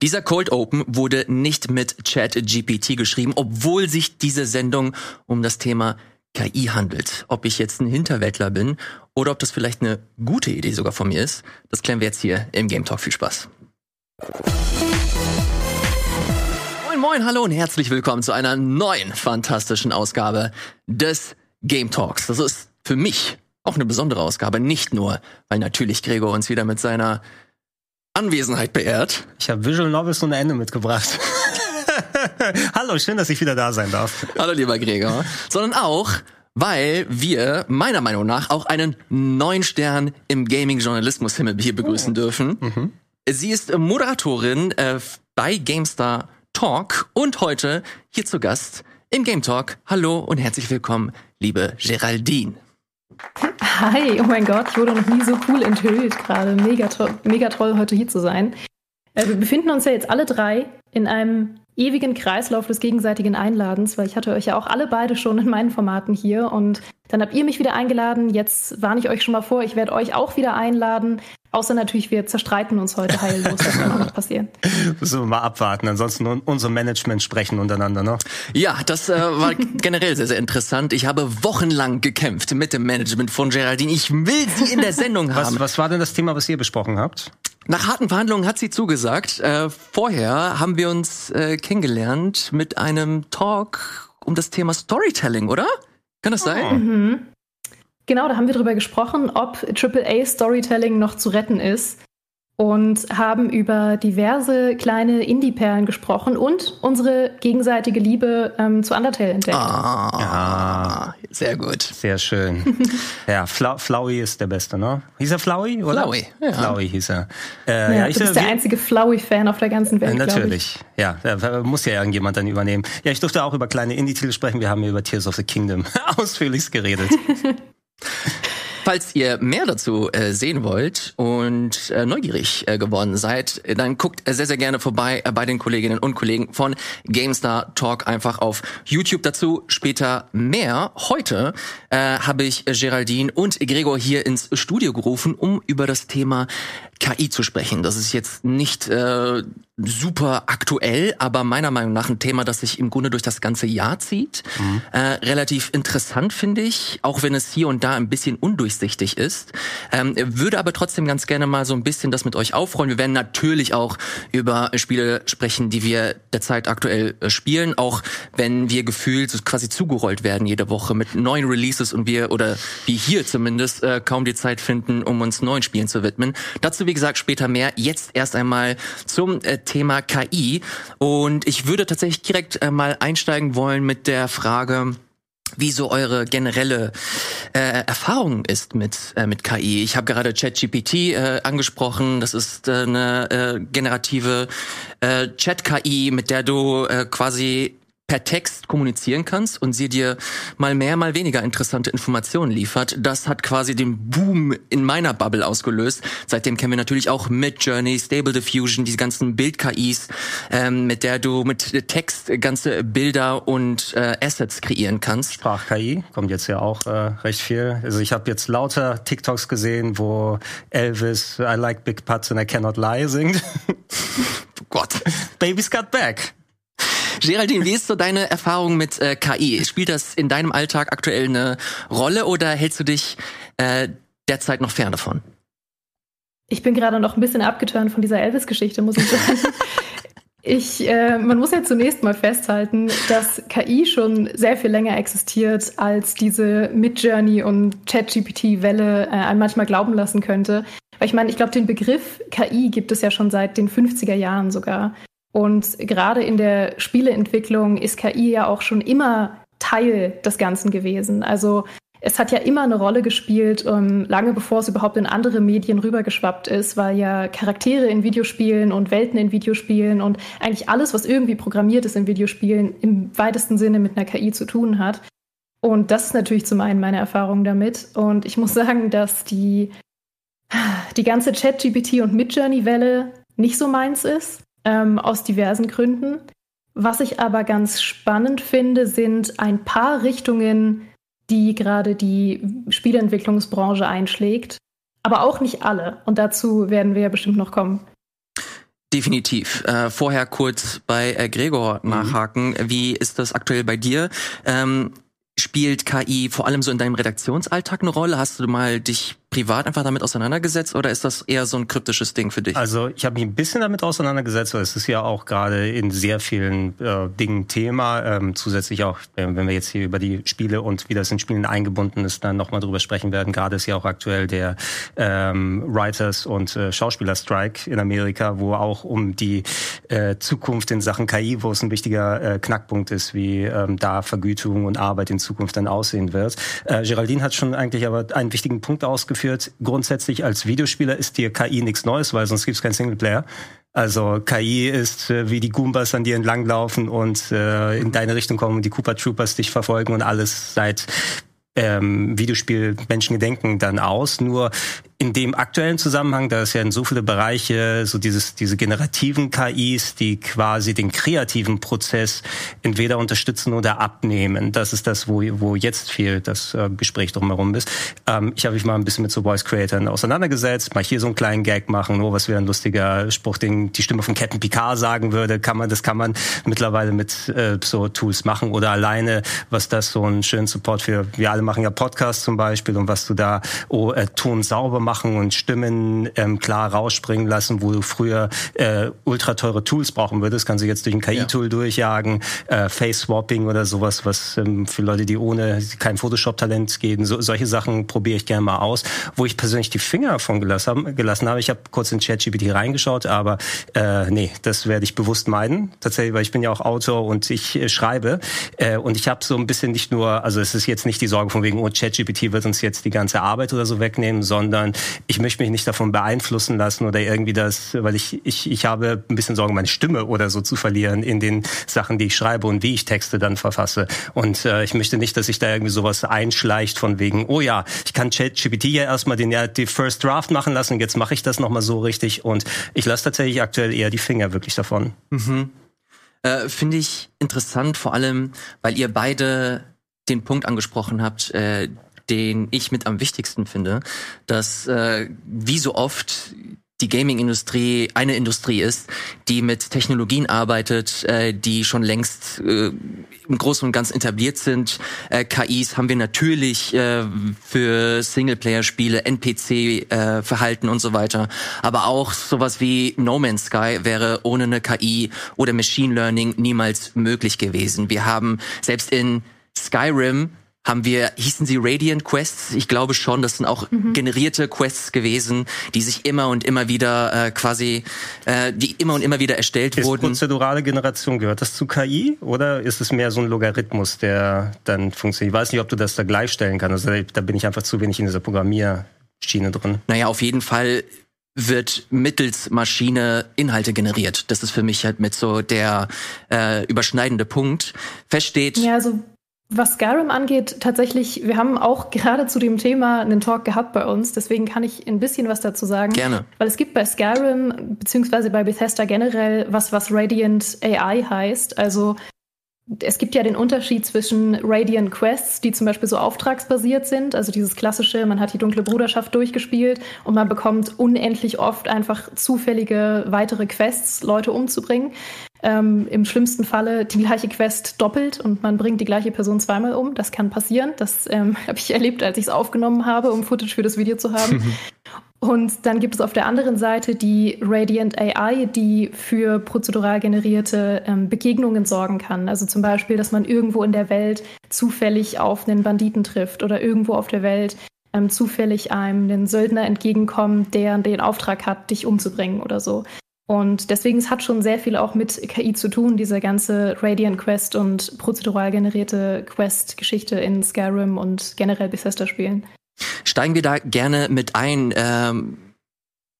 Dieser Cold Open wurde nicht mit ChatGPT geschrieben, obwohl sich diese Sendung um das Thema KI handelt. Ob ich jetzt ein Hinterwäldler bin oder ob das vielleicht eine gute Idee sogar von mir ist, das klären wir jetzt hier im Game Talk. Viel Spaß. Moin, moin, hallo und herzlich willkommen zu einer neuen fantastischen Ausgabe des Game Talks. Das ist für mich auch eine besondere Ausgabe, nicht nur, weil natürlich Gregor uns wieder mit seiner Anwesenheit beehrt. Ich habe Visual Novels ohne Ende mitgebracht. Hallo, schön, dass ich wieder da sein darf. Hallo, lieber Gregor. Sondern auch, weil wir meiner Meinung nach auch einen neuen Stern im Gaming-Journalismus-Himmel hier begrüßen oh. dürfen. Mhm. Sie ist Moderatorin äh, bei GameStar Talk und heute hier zu Gast im Game Talk. Hallo und herzlich willkommen, liebe Geraldine. Hi, oh mein Gott, ich wurde noch nie so cool enthüllt gerade. Mega, mega toll, heute hier zu sein. Äh, wir befinden uns ja jetzt alle drei in einem ewigen Kreislauf des gegenseitigen Einladens, weil ich hatte euch ja auch alle beide schon in meinen Formaten hier und dann habt ihr mich wieder eingeladen. Jetzt warne ich euch schon mal vor, ich werde euch auch wieder einladen. Außer natürlich, wir zerstreiten uns heute heillos. Das kann auch noch passieren. Müssen wir mal abwarten. Ansonsten unser Management sprechen untereinander, ne? Ja, das äh, war generell sehr, sehr interessant. Ich habe wochenlang gekämpft mit dem Management von Geraldine. Ich will sie in der Sendung haben. Was, was war denn das Thema, was ihr besprochen habt? Nach harten Verhandlungen hat sie zugesagt. Äh, vorher haben wir uns äh, kennengelernt mit einem Talk um das Thema Storytelling, oder? Kann das sein? Oh. Mhm. Genau, da haben wir drüber gesprochen, ob AAA Storytelling noch zu retten ist und haben über diverse kleine Indie-Perlen gesprochen und unsere gegenseitige Liebe ähm, zu Undertale entdeckt. Ah, ja, sehr gut. Sehr schön. ja, Fla Flowey ist der Beste, ne? Hieß er Flowey? Oder? Flowey, ja. Flowey hieß er. Äh, ja, ja, ich, du bist der einzige Flowey-Fan auf der ganzen Welt, äh, Natürlich, ja. Da muss ja irgendjemand dann übernehmen. Ja, ich durfte auch über kleine Indie-Titel sprechen. Wir haben über Tears of the Kingdom ausführlichst geredet. Falls ihr mehr dazu äh, sehen wollt und äh, neugierig äh, geworden seid, dann guckt sehr, sehr gerne vorbei äh, bei den Kolleginnen und Kollegen von GameStar Talk einfach auf YouTube dazu. Später mehr. Heute äh, habe ich Geraldine und Gregor hier ins Studio gerufen, um über das Thema KI zu sprechen. Das ist jetzt nicht äh, super aktuell, aber meiner Meinung nach ein Thema, das sich im Grunde durch das ganze Jahr zieht. Mhm. Äh, relativ interessant finde ich, auch wenn es hier und da ein bisschen undurchsichtig ist. Ähm, würde aber trotzdem ganz gerne mal so ein bisschen das mit euch aufrollen. Wir werden natürlich auch über Spiele sprechen, die wir derzeit aktuell äh, spielen, auch wenn wir gefühlt so quasi zugerollt werden jede Woche mit neuen Releases und wir oder wie hier zumindest äh, kaum die Zeit finden, um uns neuen Spielen zu widmen. Dazu wie gesagt später mehr. Jetzt erst einmal zum äh, Thema KI. Und ich würde tatsächlich direkt äh, mal einsteigen wollen mit der Frage, wie so eure generelle äh, Erfahrung ist mit äh, mit KI. Ich habe gerade ChatGPT äh, angesprochen. Das ist äh, eine äh, generative äh, Chat-KI, mit der du äh, quasi per Text kommunizieren kannst und sie dir mal mehr, mal weniger interessante Informationen liefert. Das hat quasi den Boom in meiner Bubble ausgelöst. Seitdem kennen wir natürlich auch Midjourney, Stable Diffusion, diese ganzen Bild-KIs, ähm, mit der du mit Text ganze Bilder und äh, Assets kreieren kannst. Sprach-KI kommt jetzt ja auch äh, recht viel. Also ich habe jetzt lauter TikToks gesehen, wo Elvis I like big butts and I cannot lie singt. Gott. Baby's got back. Geraldine, wie ist so deine Erfahrung mit äh, KI? Spielt das in deinem Alltag aktuell eine Rolle oder hältst du dich äh, derzeit noch fern davon? Ich bin gerade noch ein bisschen abgeturnt von dieser Elvis-Geschichte, muss ich sagen. Ich, äh, man muss ja zunächst mal festhalten, dass KI schon sehr viel länger existiert, als diese Midjourney und ChatGPT-Welle äh, einem manchmal glauben lassen könnte. Weil ich meine, ich glaube, den Begriff KI gibt es ja schon seit den 50er Jahren sogar. Und gerade in der Spieleentwicklung ist KI ja auch schon immer Teil des Ganzen gewesen. Also es hat ja immer eine Rolle gespielt, ähm, lange bevor es überhaupt in andere Medien rübergeschwappt ist, weil ja Charaktere in Videospielen und Welten in Videospielen und eigentlich alles, was irgendwie programmiert ist in Videospielen, im weitesten Sinne mit einer KI zu tun hat. Und das ist natürlich zum einen meine Erfahrung damit. Und ich muss sagen, dass die, die ganze Chat-GPT und Midjourney-Welle nicht so meins ist ähm, aus diversen Gründen. Was ich aber ganz spannend finde, sind ein paar Richtungen, die gerade die Spieleentwicklungsbranche einschlägt. Aber auch nicht alle. Und dazu werden wir ja bestimmt noch kommen. Definitiv. Äh, vorher kurz bei äh, Gregor mhm. nachhaken. Wie ist das aktuell bei dir? Ähm, spielt KI vor allem so in deinem Redaktionsalltag eine Rolle? Hast du mal dich privat einfach damit auseinandergesetzt oder ist das eher so ein kryptisches Ding für dich? Also ich habe mich ein bisschen damit auseinandergesetzt, weil es ist ja auch gerade in sehr vielen äh, Dingen Thema. Ähm, zusätzlich auch, äh, wenn wir jetzt hier über die Spiele und wie das in Spielen eingebunden ist, dann nochmal drüber sprechen werden. Gerade ist ja auch aktuell der ähm, Writers- und äh, Schauspieler-Strike in Amerika, wo auch um die äh, Zukunft in Sachen KI, wo es ein wichtiger äh, Knackpunkt ist, wie ähm, da Vergütung und Arbeit in Zukunft dann aussehen wird. Äh, Geraldine hat schon eigentlich aber einen wichtigen Punkt ausgeführt geführt. Grundsätzlich als Videospieler ist dir KI nichts Neues, weil sonst gibt es keinen Singleplayer. Also KI ist äh, wie die Goombas an dir entlanglaufen und äh, in deine Richtung kommen und die Cooper Troopers dich verfolgen und alles seit ähm, Videospiel Menschengedenken dann aus. Nur in dem aktuellen Zusammenhang, da ist ja in so viele Bereiche so dieses, diese generativen KIs, die quasi den kreativen Prozess entweder unterstützen oder abnehmen. Das ist das, wo, wo jetzt viel das äh, Gespräch drumherum ist. Ähm, ich habe mich mal ein bisschen mit so Voice Creatoren auseinandergesetzt, mal hier so einen kleinen Gag machen, nur was wäre ein lustiger Spruch, den die Stimme von Captain Picard sagen würde, kann man, das kann man mittlerweile mit äh, so Tools machen oder alleine, was das so einen schönen Support für, wir alle machen ja Podcasts zum Beispiel und was du da oh, äh, Ton sauber machen und Stimmen ähm, klar rausspringen lassen, wo du früher äh, ultra teure Tools brauchen würdest, kannst du jetzt durch ein KI-Tool ja. durchjagen, äh, Face-Swapping oder sowas, was ähm, für Leute, die ohne kein Photoshop-Talent gehen, so, solche Sachen probiere ich gerne mal aus. Wo ich persönlich die Finger von gelassen, gelassen habe, ich habe kurz in ChatGPT reingeschaut, aber äh, nee, das werde ich bewusst meiden, tatsächlich, weil ich bin ja auch Autor und ich äh, schreibe äh, und ich habe so ein bisschen nicht nur, also es ist jetzt nicht die Sorge von wegen, oh, ChatGPT wird uns jetzt die ganze Arbeit oder so wegnehmen, sondern ich möchte mich nicht davon beeinflussen lassen oder irgendwie das, weil ich, ich, ich habe ein bisschen Sorge, meine Stimme oder so zu verlieren in den Sachen, die ich schreibe und wie ich Texte dann verfasse. Und äh, ich möchte nicht, dass sich da irgendwie sowas einschleicht von wegen, oh ja, ich kann ChatGPT ja erstmal den ja die First Draft machen lassen, jetzt mache ich das nochmal so richtig und ich lasse tatsächlich aktuell eher die Finger wirklich davon. Mhm. Äh, Finde ich interessant, vor allem, weil ihr beide den Punkt angesprochen habt, äh, den ich mit am wichtigsten finde, dass äh, wie so oft die Gaming-Industrie eine Industrie ist, die mit Technologien arbeitet, äh, die schon längst äh, im Großen und Ganzen etabliert sind. Äh, KIs haben wir natürlich äh, für Singleplayer-Spiele, NPC-Verhalten äh, und so weiter. Aber auch sowas wie No Man's Sky wäre ohne eine KI oder Machine Learning niemals möglich gewesen. Wir haben selbst in Skyrim haben wir, hießen sie Radiant Quests? Ich glaube schon, das sind auch mhm. generierte Quests gewesen, die sich immer und immer wieder äh, quasi, äh, die immer und immer wieder erstellt ist wurden. Prozedurale Generation, gehört das zu KI oder ist es mehr so ein Logarithmus, der dann funktioniert? Ich weiß nicht, ob du das da gleichstellen kannst. Also da bin ich einfach zu wenig in dieser Programmierschiene drin. Naja, auf jeden Fall wird mittels Maschine Inhalte generiert. Das ist für mich halt mit so der äh, überschneidende Punkt. Feststeht. Ja, also was Skyrim angeht, tatsächlich, wir haben auch gerade zu dem Thema einen Talk gehabt bei uns, deswegen kann ich ein bisschen was dazu sagen. Gerne. Weil es gibt bei Skyrim, beziehungsweise bei Bethesda generell, was, was Radiant AI heißt. Also es gibt ja den Unterschied zwischen Radiant Quests, die zum Beispiel so auftragsbasiert sind, also dieses klassische, man hat die dunkle Bruderschaft durchgespielt und man bekommt unendlich oft einfach zufällige weitere Quests, Leute umzubringen ähm, im schlimmsten Falle die gleiche Quest doppelt und man bringt die gleiche Person zweimal um. Das kann passieren. Das ähm, habe ich erlebt, als ich es aufgenommen habe, um Footage für das Video zu haben. und dann gibt es auf der anderen Seite die Radiant AI, die für prozedural generierte ähm, Begegnungen sorgen kann. Also zum Beispiel, dass man irgendwo in der Welt zufällig auf einen Banditen trifft oder irgendwo auf der Welt ähm, zufällig einem den Söldner entgegenkommt, der den Auftrag hat, dich umzubringen oder so. Und deswegen, es hat schon sehr viel auch mit KI zu tun, diese ganze Radiant Quest und prozedural generierte Quest-Geschichte in Skyrim und generell Bethesda-Spielen. Steigen wir da gerne mit ein. Ähm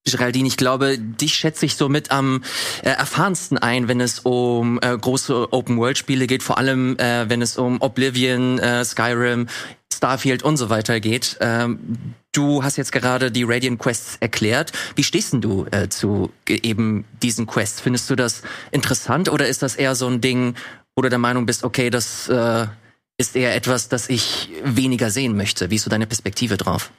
Geraldine, ich glaube, dich schätze ich so mit am äh, erfahrensten ein, wenn es um äh, große Open-World-Spiele geht, vor allem äh, wenn es um Oblivion, äh, Skyrim, Starfield und so weiter geht. Ähm, du hast jetzt gerade die Radiant Quests erklärt. Wie stehst denn du äh, zu eben diesen Quests? Findest du das interessant oder ist das eher so ein Ding, wo du der Meinung bist, okay, das äh, ist eher etwas, das ich weniger sehen möchte? Wie ist so deine Perspektive drauf?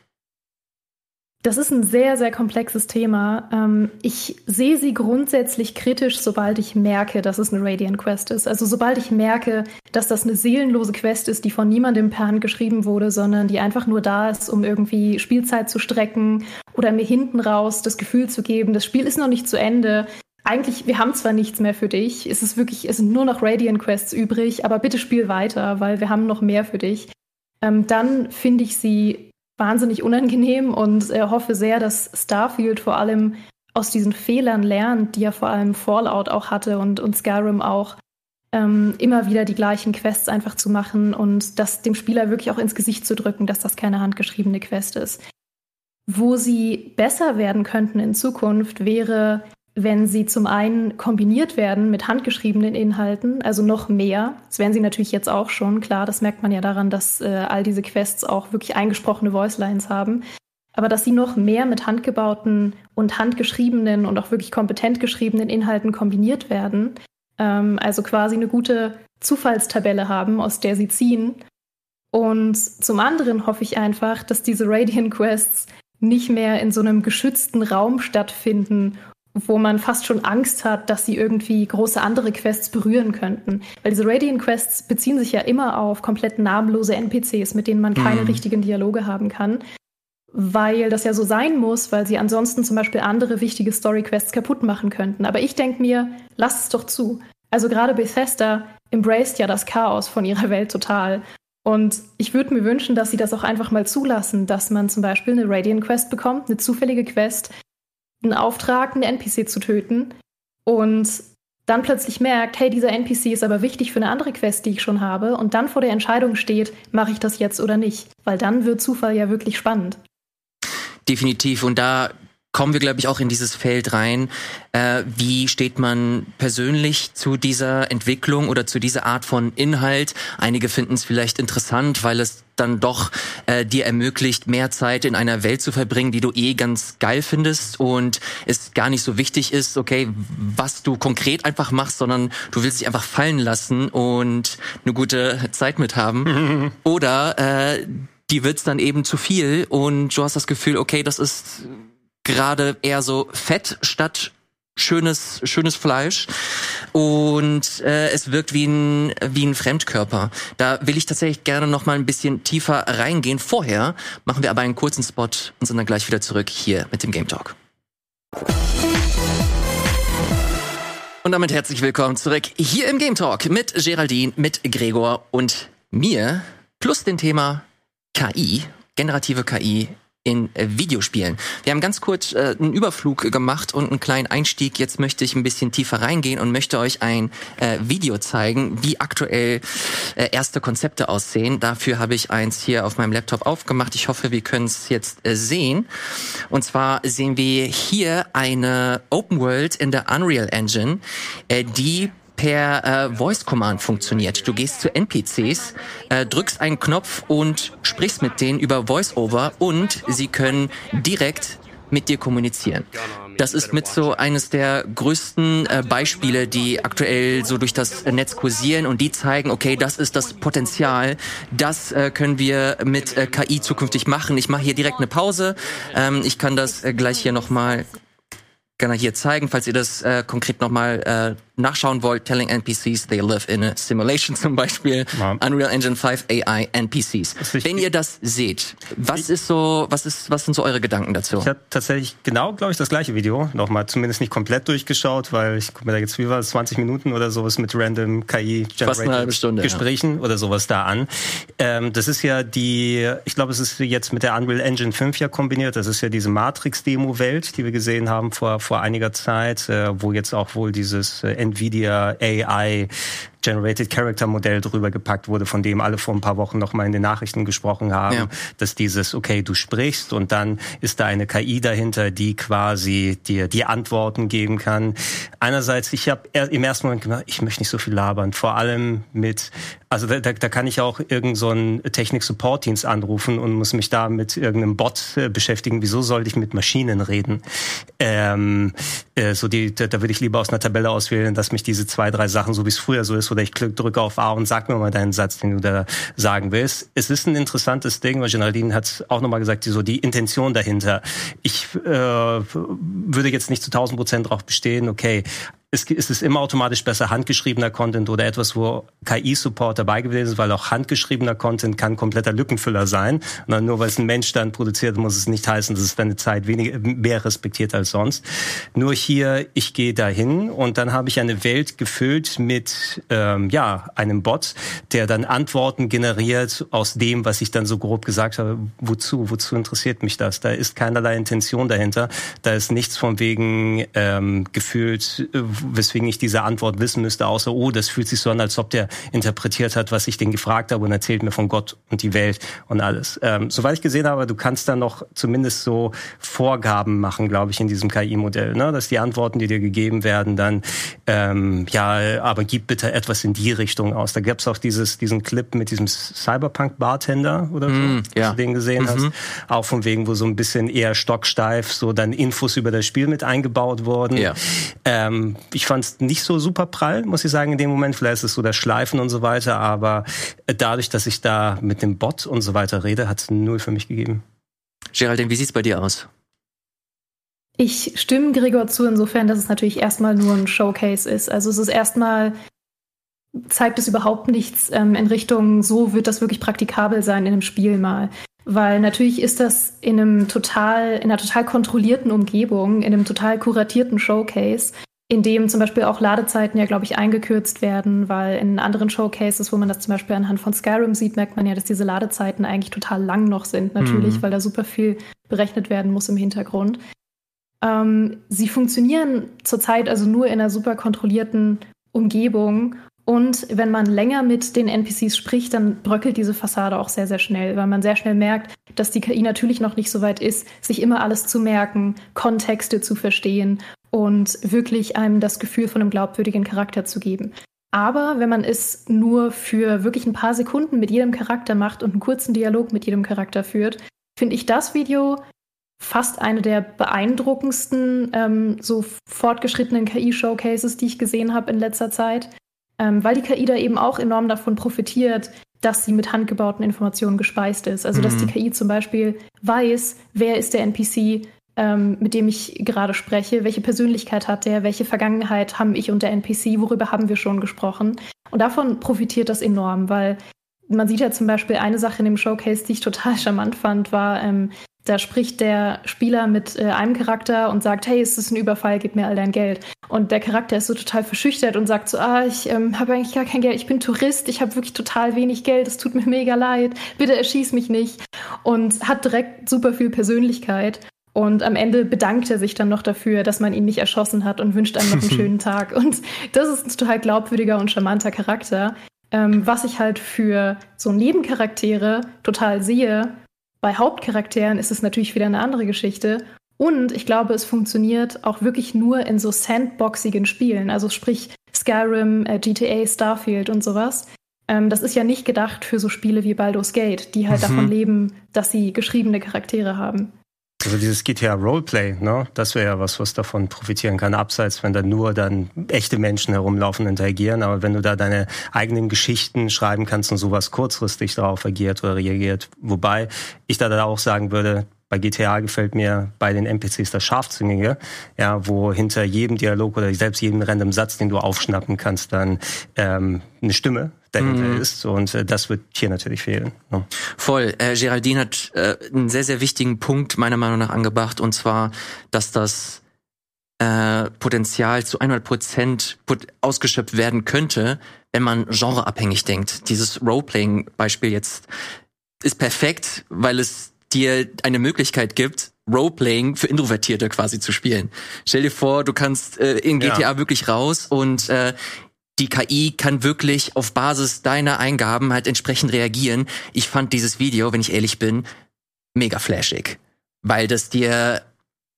Das ist ein sehr, sehr komplexes Thema. Ähm, ich sehe sie grundsätzlich kritisch, sobald ich merke, dass es eine Radiant Quest ist. Also sobald ich merke, dass das eine seelenlose Quest ist, die von niemandem per Hand geschrieben wurde, sondern die einfach nur da ist, um irgendwie Spielzeit zu strecken oder mir hinten raus das Gefühl zu geben, das Spiel ist noch nicht zu Ende. Eigentlich, wir haben zwar nichts mehr für dich, es ist wirklich, es sind nur noch Radiant Quests übrig, aber bitte spiel weiter, weil wir haben noch mehr für dich. Ähm, dann finde ich sie wahnsinnig unangenehm und äh, hoffe sehr, dass Starfield vor allem aus diesen Fehlern lernt, die ja vor allem Fallout auch hatte und, und Skyrim auch, ähm, immer wieder die gleichen Quests einfach zu machen und das dem Spieler wirklich auch ins Gesicht zu drücken, dass das keine handgeschriebene Quest ist. Wo sie besser werden könnten in Zukunft wäre wenn sie zum einen kombiniert werden mit handgeschriebenen Inhalten, also noch mehr. Das werden sie natürlich jetzt auch schon, klar, das merkt man ja daran, dass äh, all diese Quests auch wirklich eingesprochene Voicelines haben. Aber dass sie noch mehr mit handgebauten und handgeschriebenen und auch wirklich kompetent geschriebenen Inhalten kombiniert werden, ähm, also quasi eine gute Zufallstabelle haben, aus der sie ziehen. Und zum anderen hoffe ich einfach, dass diese Radiant Quests nicht mehr in so einem geschützten Raum stattfinden wo man fast schon Angst hat, dass sie irgendwie große andere Quests berühren könnten. Weil diese Radiant Quests beziehen sich ja immer auf komplett namenlose NPCs, mit denen man keine mhm. richtigen Dialoge haben kann. Weil das ja so sein muss, weil sie ansonsten zum Beispiel andere wichtige Story-Quests kaputt machen könnten. Aber ich denke mir, lasst es doch zu. Also gerade Bethesda embraced ja das Chaos von ihrer Welt total. Und ich würde mir wünschen, dass sie das auch einfach mal zulassen, dass man zum Beispiel eine Radiant Quest bekommt, eine zufällige Quest, einen Auftrag, einen NPC zu töten und dann plötzlich merkt, hey, dieser NPC ist aber wichtig für eine andere Quest, die ich schon habe, und dann vor der Entscheidung steht, mache ich das jetzt oder nicht, weil dann wird Zufall ja wirklich spannend. Definitiv. Und da kommen wir, glaube ich, auch in dieses Feld rein. Äh, wie steht man persönlich zu dieser Entwicklung oder zu dieser Art von Inhalt? Einige finden es vielleicht interessant, weil es dann doch äh, dir ermöglicht, mehr Zeit in einer Welt zu verbringen, die du eh ganz geil findest und es gar nicht so wichtig ist, okay, was du konkret einfach machst, sondern du willst dich einfach fallen lassen und eine gute Zeit mit haben. Oder äh, die wird's dann eben zu viel und du hast das Gefühl, okay, das ist gerade eher so Fett statt schönes schönes Fleisch und äh, es wirkt wie ein wie ein Fremdkörper. Da will ich tatsächlich gerne noch mal ein bisschen tiefer reingehen. Vorher machen wir aber einen kurzen Spot und sind dann gleich wieder zurück hier mit dem Game Talk. Und damit herzlich willkommen zurück hier im Game Talk mit Geraldine, mit Gregor und mir plus dem Thema KI, generative KI in äh, Videospielen. Wir haben ganz kurz äh, einen Überflug gemacht und einen kleinen Einstieg. Jetzt möchte ich ein bisschen tiefer reingehen und möchte euch ein äh, Video zeigen, wie aktuell äh, erste Konzepte aussehen. Dafür habe ich eins hier auf meinem Laptop aufgemacht. Ich hoffe, wir können es jetzt äh, sehen. Und zwar sehen wir hier eine Open World in der Unreal Engine, äh, die per äh, Voice Command funktioniert. Du gehst zu NPCs, äh, drückst einen Knopf und sprichst mit denen über Voice-Over und sie können direkt mit dir kommunizieren. Das ist mit so eines der größten äh, Beispiele, die aktuell so durch das Netz kursieren und die zeigen, okay, das ist das Potenzial, das äh, können wir mit äh, KI zukünftig machen. Ich mache hier direkt eine Pause. Ähm, ich kann das äh, gleich hier nochmal gerne hier zeigen, falls ihr das äh, konkret nochmal äh, nachschauen wollt, Telling NPCs they live in a simulation zum Beispiel, ja. Unreal Engine 5 AI NPCs. Wenn ihr das seht, was ist so, was ist, was sind so eure Gedanken dazu? Ich habe tatsächlich genau, glaube ich, das gleiche Video nochmal, zumindest nicht komplett durchgeschaut, weil ich gucke mir da jetzt wie war es 20 Minuten oder sowas mit random KI Generated Gesprächen ja. oder sowas da an. Ähm, das ist ja die, ich glaube, es ist jetzt mit der Unreal Engine 5 ja kombiniert. Das ist ja diese Matrix Demo Welt, die wir gesehen haben vor vor einiger Zeit, äh, wo jetzt auch wohl dieses äh, NVIDIA AI Generated Character Modell drüber gepackt wurde, von dem alle vor ein paar Wochen noch mal in den Nachrichten gesprochen haben, ja. dass dieses, okay, du sprichst und dann ist da eine KI dahinter, die quasi dir die Antworten geben kann. Einerseits, ich habe im ersten Moment gedacht, ich möchte nicht so viel labern, vor allem mit, also da, da, da kann ich auch irgendeinen so Technik-Support-Dienst anrufen und muss mich da mit irgendeinem Bot äh, beschäftigen. Wieso sollte ich mit Maschinen reden? Ähm, äh, so die, da, da würde ich lieber aus einer Tabelle auswählen, dass mich diese zwei, drei Sachen, so wie es früher so ist, ist oder ich drücke auf A und sag mir mal deinen Satz, den du da sagen willst. Es ist ein interessantes Ding, weil Geraldine hat auch nochmal gesagt, die, so die Intention dahinter. Ich äh, würde jetzt nicht zu 1000 Prozent darauf bestehen, okay, es ist immer automatisch besser handgeschriebener Content oder etwas, wo KI-Support dabei gewesen ist, weil auch handgeschriebener Content kann kompletter Lückenfüller sein. Und nur weil es ein Mensch dann produziert, muss es nicht heißen, dass es deine Zeit weniger, mehr respektiert als sonst. Nur hier, ich gehe dahin und dann habe ich eine Welt gefüllt mit ähm, ja einem Bot, der dann Antworten generiert aus dem, was ich dann so grob gesagt habe. Wozu? Wozu interessiert mich das? Da ist keinerlei Intention dahinter. Da ist nichts von wegen ähm, gefühlt äh, weswegen ich diese Antwort wissen müsste, außer, oh, das fühlt sich so an, als ob der interpretiert hat, was ich den gefragt habe und erzählt mir von Gott und die Welt und alles. Ähm, soweit ich gesehen habe, du kannst da noch zumindest so Vorgaben machen, glaube ich, in diesem KI-Modell, ne? dass die Antworten, die dir gegeben werden, dann, ähm, ja, aber gib bitte etwas in die Richtung aus. Da gab es auch dieses, diesen Clip mit diesem Cyberpunk-Bartender oder so, mm, ja. du den gesehen mhm. hast. Auch von wegen, wo so ein bisschen eher stocksteif so dann Infos über das Spiel mit eingebaut wurden. Ja. Ähm, ich fand es nicht so super prall, muss ich sagen, in dem Moment. Vielleicht ist es so das Schleifen und so weiter, aber dadurch, dass ich da mit dem Bot und so weiter rede, hat es null für mich gegeben. Geraldine, wie sieht's bei dir aus? Ich stimme Gregor zu, insofern, dass es natürlich erstmal nur ein Showcase ist. Also es ist erstmal, zeigt es überhaupt nichts ähm, in Richtung, so wird das wirklich praktikabel sein in einem Spiel mal. Weil natürlich ist das in einem total, in einer total kontrollierten Umgebung, in einem total kuratierten Showcase, in dem zum Beispiel auch Ladezeiten ja, glaube ich, eingekürzt werden, weil in anderen Showcases, wo man das zum Beispiel anhand von Skyrim sieht, merkt man ja, dass diese Ladezeiten eigentlich total lang noch sind, natürlich, mhm. weil da super viel berechnet werden muss im Hintergrund. Ähm, sie funktionieren zurzeit also nur in einer super kontrollierten Umgebung. Und wenn man länger mit den NPCs spricht, dann bröckelt diese Fassade auch sehr, sehr schnell, weil man sehr schnell merkt, dass die KI natürlich noch nicht so weit ist, sich immer alles zu merken, Kontexte zu verstehen und wirklich einem das Gefühl von einem glaubwürdigen Charakter zu geben. Aber wenn man es nur für wirklich ein paar Sekunden mit jedem Charakter macht und einen kurzen Dialog mit jedem Charakter führt, finde ich das Video fast eine der beeindruckendsten ähm, so fortgeschrittenen KI-Showcases, die ich gesehen habe in letzter Zeit, ähm, weil die KI da eben auch enorm davon profitiert, dass sie mit handgebauten Informationen gespeist ist. Also dass die mhm. KI zum Beispiel weiß, wer ist der NPC, ähm, mit dem ich gerade spreche, welche Persönlichkeit hat der, welche Vergangenheit haben ich und der NPC, worüber haben wir schon gesprochen. Und davon profitiert das enorm, weil man sieht ja zum Beispiel eine Sache in dem Showcase, die ich total charmant fand, war, ähm, da spricht der Spieler mit äh, einem Charakter und sagt, hey, es ist ein Überfall, gib mir all dein Geld. Und der Charakter ist so total verschüchtert und sagt so, ah, ich ähm, habe eigentlich gar kein Geld, ich bin Tourist, ich habe wirklich total wenig Geld, es tut mir mega leid, bitte erschieß mich nicht. Und hat direkt super viel Persönlichkeit. Und am Ende bedankt er sich dann noch dafür, dass man ihn nicht erschossen hat und wünscht einem noch einen schönen Tag. Und das ist ein total glaubwürdiger und charmanter Charakter. Ähm, was ich halt für so Nebencharaktere total sehe. Bei Hauptcharakteren ist es natürlich wieder eine andere Geschichte. Und ich glaube, es funktioniert auch wirklich nur in so sandboxigen Spielen, also sprich Skyrim, äh, GTA, Starfield und sowas. Ähm, das ist ja nicht gedacht für so Spiele wie Baldur's Gate, die halt mhm. davon leben, dass sie geschriebene Charaktere haben. Also dieses GTA Roleplay, ne, das wäre ja was, was davon profitieren kann, abseits, wenn da nur dann echte Menschen herumlaufen und interagieren. Aber wenn du da deine eigenen Geschichten schreiben kannst und sowas kurzfristig darauf agiert oder reagiert, wobei ich da dann auch sagen würde, bei GTA gefällt mir bei den NPCs das Scharfzüngige, ja, wo hinter jedem Dialog oder selbst jedem random Satz, den du aufschnappen kannst, dann ähm, eine Stimme dahinter mhm. ist. Und äh, das wird hier natürlich fehlen. Ne? Voll. Äh, Geraldine hat äh, einen sehr, sehr wichtigen Punkt meiner Meinung nach angebracht, und zwar, dass das äh, Potenzial zu 100 Prozent ausgeschöpft werden könnte, wenn man genreabhängig denkt. Dieses Roleplaying-Beispiel jetzt ist perfekt, weil es dir eine Möglichkeit gibt, Roleplaying für Introvertierte quasi zu spielen. Stell dir vor, du kannst äh, in GTA ja. wirklich raus und äh, die KI kann wirklich auf Basis deiner Eingaben halt entsprechend reagieren. Ich fand dieses Video, wenn ich ehrlich bin, mega flashig, weil das dir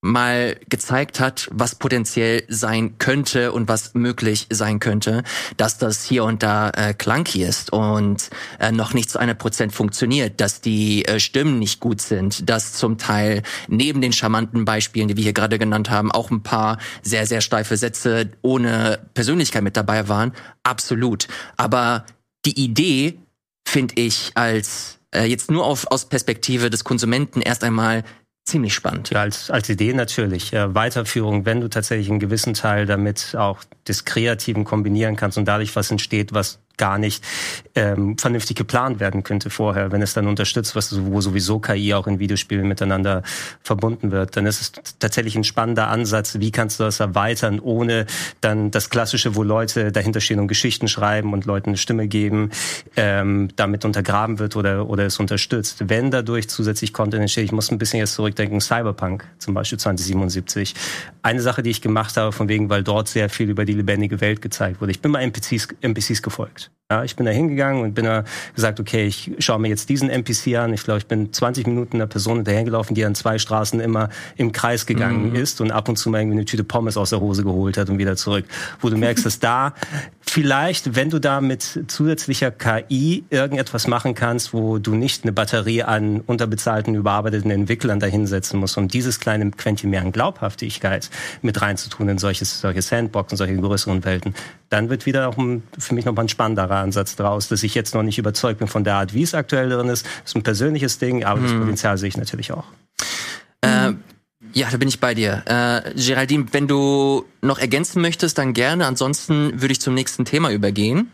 mal gezeigt hat, was potenziell sein könnte und was möglich sein könnte, dass das hier und da äh, clunky ist und äh, noch nicht zu einer Prozent funktioniert, dass die äh, Stimmen nicht gut sind, dass zum Teil neben den charmanten Beispielen, die wir hier gerade genannt haben, auch ein paar sehr, sehr steife Sätze ohne Persönlichkeit mit dabei waren. Absolut. Aber die Idee finde ich als äh, jetzt nur auf, aus Perspektive des Konsumenten erst einmal ziemlich spannend. Ja, als, als Idee natürlich. Äh, Weiterführung, wenn du tatsächlich einen gewissen Teil damit auch des Kreativen kombinieren kannst und dadurch was entsteht, was gar nicht ähm, vernünftig geplant werden könnte vorher, wenn es dann unterstützt, was wo sowieso KI auch in Videospielen miteinander verbunden wird, dann ist es tatsächlich ein spannender Ansatz. Wie kannst du das erweitern, ohne dann das Klassische, wo Leute dahinter stehen und Geschichten schreiben und Leuten eine Stimme geben, ähm, damit untergraben wird oder oder es unterstützt. Wenn dadurch zusätzlich Content entsteht, ich muss ein bisschen jetzt zurückdenken, Cyberpunk zum Beispiel 2077. Eine Sache, die ich gemacht habe, von wegen, weil dort sehr viel über die lebendige Welt gezeigt wurde. Ich bin mal NPCs, NPCs gefolgt. Ja, ich bin da hingegangen und bin da gesagt, okay, ich schaue mir jetzt diesen NPC an. Ich glaube, ich bin 20 Minuten einer Person hinterhergelaufen, die an zwei Straßen immer im Kreis gegangen mhm. ist und ab und zu mal irgendwie eine Tüte Pommes aus der Hose geholt hat und wieder zurück. Wo du merkst, dass da vielleicht, wenn du da mit zusätzlicher KI irgendetwas machen kannst, wo du nicht eine Batterie an unterbezahlten, überarbeiteten Entwicklern dahinsetzen musst, um dieses kleine Quäntchen mehr an Glaubhaftigkeit mit reinzutun in solches, solche Sandboxen, solche größeren Welten, dann wird wieder auch für mich nochmal ein spannenderer Ansatz draus, dass ich jetzt noch nicht überzeugt bin von der Art, wie es aktuell drin ist. Das ist ein persönliches Ding, aber hm. das Potenzial sehe ich natürlich auch. Äh, ja, da bin ich bei dir. Äh, Geraldine, wenn du noch ergänzen möchtest, dann gerne. Ansonsten würde ich zum nächsten Thema übergehen.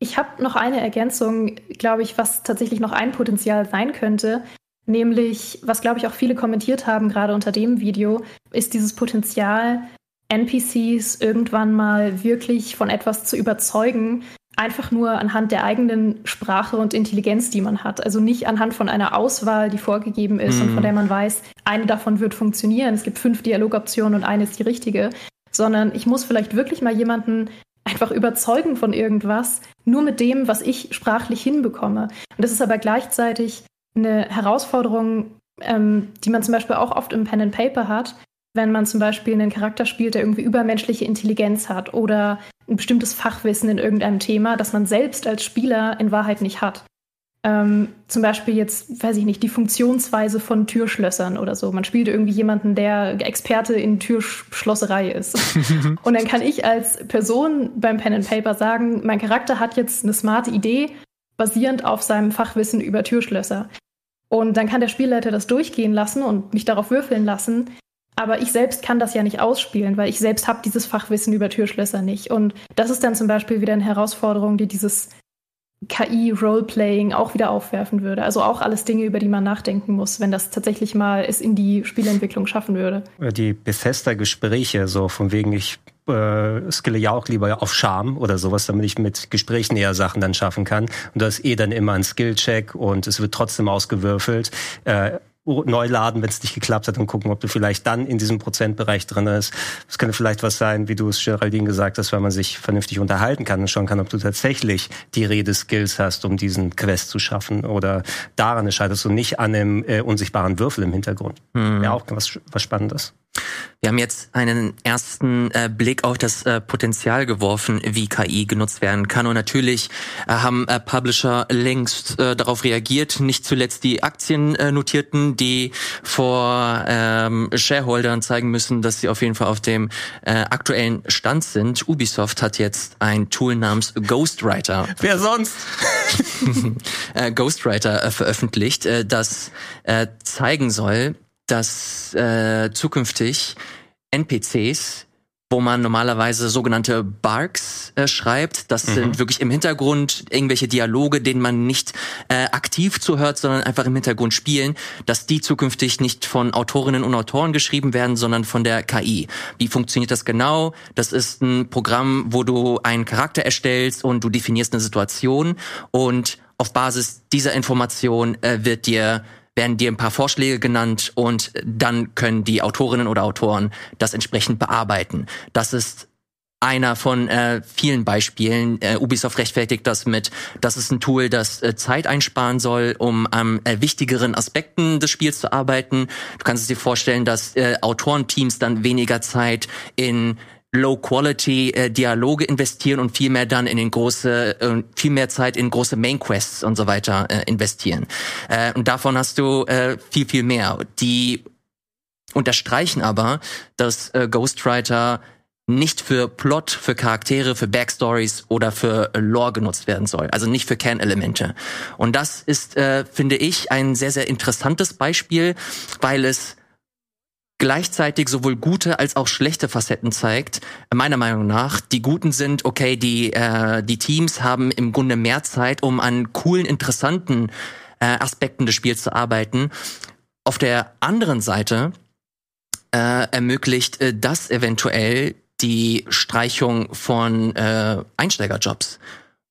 Ich habe noch eine Ergänzung, glaube ich, was tatsächlich noch ein Potenzial sein könnte. Nämlich, was glaube ich auch viele kommentiert haben, gerade unter dem Video, ist dieses Potenzial, NPCs irgendwann mal wirklich von etwas zu überzeugen, einfach nur anhand der eigenen Sprache und Intelligenz, die man hat. Also nicht anhand von einer Auswahl, die vorgegeben ist mm. und von mhm. der man weiß, eine davon wird funktionieren. Es gibt fünf Dialogoptionen und eine ist die richtige. Sondern ich muss vielleicht wirklich mal jemanden einfach überzeugen von irgendwas, nur mit dem, was ich sprachlich hinbekomme. Und das ist aber gleichzeitig eine Herausforderung, ähm, die man zum Beispiel auch oft im Pen and Paper hat, wenn man zum Beispiel einen Charakter spielt, der irgendwie übermenschliche Intelligenz hat oder ein bestimmtes Fachwissen in irgendeinem Thema, das man selbst als Spieler in Wahrheit nicht hat. Ähm, zum Beispiel jetzt, weiß ich nicht, die Funktionsweise von Türschlössern oder so. Man spielt irgendwie jemanden, der Experte in Türschlosserei ist. und dann kann ich als Person beim Pen and Paper sagen, mein Charakter hat jetzt eine smarte Idee, basierend auf seinem Fachwissen über Türschlösser. Und dann kann der Spielleiter das durchgehen lassen und mich darauf würfeln lassen, aber ich selbst kann das ja nicht ausspielen, weil ich selbst habe dieses Fachwissen über Türschlösser nicht. Und das ist dann zum Beispiel wieder eine Herausforderung, die dieses KI-Roleplaying auch wieder aufwerfen würde. Also auch alles Dinge, über die man nachdenken muss, wenn das tatsächlich mal es in die Spielentwicklung schaffen würde. Die Bethesda-Gespräche, so von wegen, ich äh, skille ja auch lieber auf Charme oder sowas, damit ich mit Gesprächen eher Sachen dann schaffen kann. Und das ist eh dann immer ein Skill-Check und es wird trotzdem ausgewürfelt. Äh, neu laden, wenn es nicht geklappt hat und gucken, ob du vielleicht dann in diesem Prozentbereich drin ist. Das könnte vielleicht was sein, wie du es Geraldine gesagt hast, weil man sich vernünftig unterhalten kann und schauen kann, ob du tatsächlich die Redeskills hast, um diesen Quest zu schaffen oder daran scheiterst du nicht an einem äh, unsichtbaren Würfel im Hintergrund. Mhm. Ja, auch was, was Spannendes. Wir haben jetzt einen ersten äh, Blick auf das äh, Potenzial geworfen, wie KI genutzt werden kann. Und natürlich äh, haben äh, Publisher längst äh, darauf reagiert. Nicht zuletzt die Aktiennotierten, die vor ähm, Shareholdern zeigen müssen, dass sie auf jeden Fall auf dem äh, aktuellen Stand sind. Ubisoft hat jetzt ein Tool namens Ghostwriter. Wer sonst? Ghostwriter veröffentlicht, das zeigen soll, dass äh, zukünftig NPCs wo man normalerweise sogenannte Barks äh, schreibt. Das mhm. sind wirklich im Hintergrund irgendwelche Dialoge, denen man nicht äh, aktiv zuhört, sondern einfach im Hintergrund spielen, dass die zukünftig nicht von Autorinnen und Autoren geschrieben werden, sondern von der KI. Wie funktioniert das genau? Das ist ein Programm, wo du einen Charakter erstellst und du definierst eine Situation und auf Basis dieser Information äh, wird dir werden dir ein paar Vorschläge genannt und dann können die Autorinnen oder Autoren das entsprechend bearbeiten. Das ist einer von äh, vielen Beispielen. Äh, Ubisoft rechtfertigt das mit, das ist ein Tool, das äh, Zeit einsparen soll, um an äh, wichtigeren Aspekten des Spiels zu arbeiten. Du kannst es dir vorstellen, dass äh, Autorenteams dann weniger Zeit in Low-Quality-Dialoge äh, investieren und viel mehr dann in den große, äh, viel mehr Zeit in große Main-Quests und so weiter äh, investieren. Äh, und davon hast du äh, viel, viel mehr. Die unterstreichen aber, dass äh, Ghostwriter nicht für Plot, für Charaktere, für Backstories oder für Lore genutzt werden soll. Also nicht für Kernelemente. Und das ist, äh, finde ich, ein sehr, sehr interessantes Beispiel, weil es gleichzeitig sowohl gute als auch schlechte Facetten zeigt. Meiner Meinung nach, die guten sind, okay, die, äh, die Teams haben im Grunde mehr Zeit, um an coolen, interessanten äh, Aspekten des Spiels zu arbeiten. Auf der anderen Seite äh, ermöglicht äh, das eventuell die Streichung von äh, Einsteigerjobs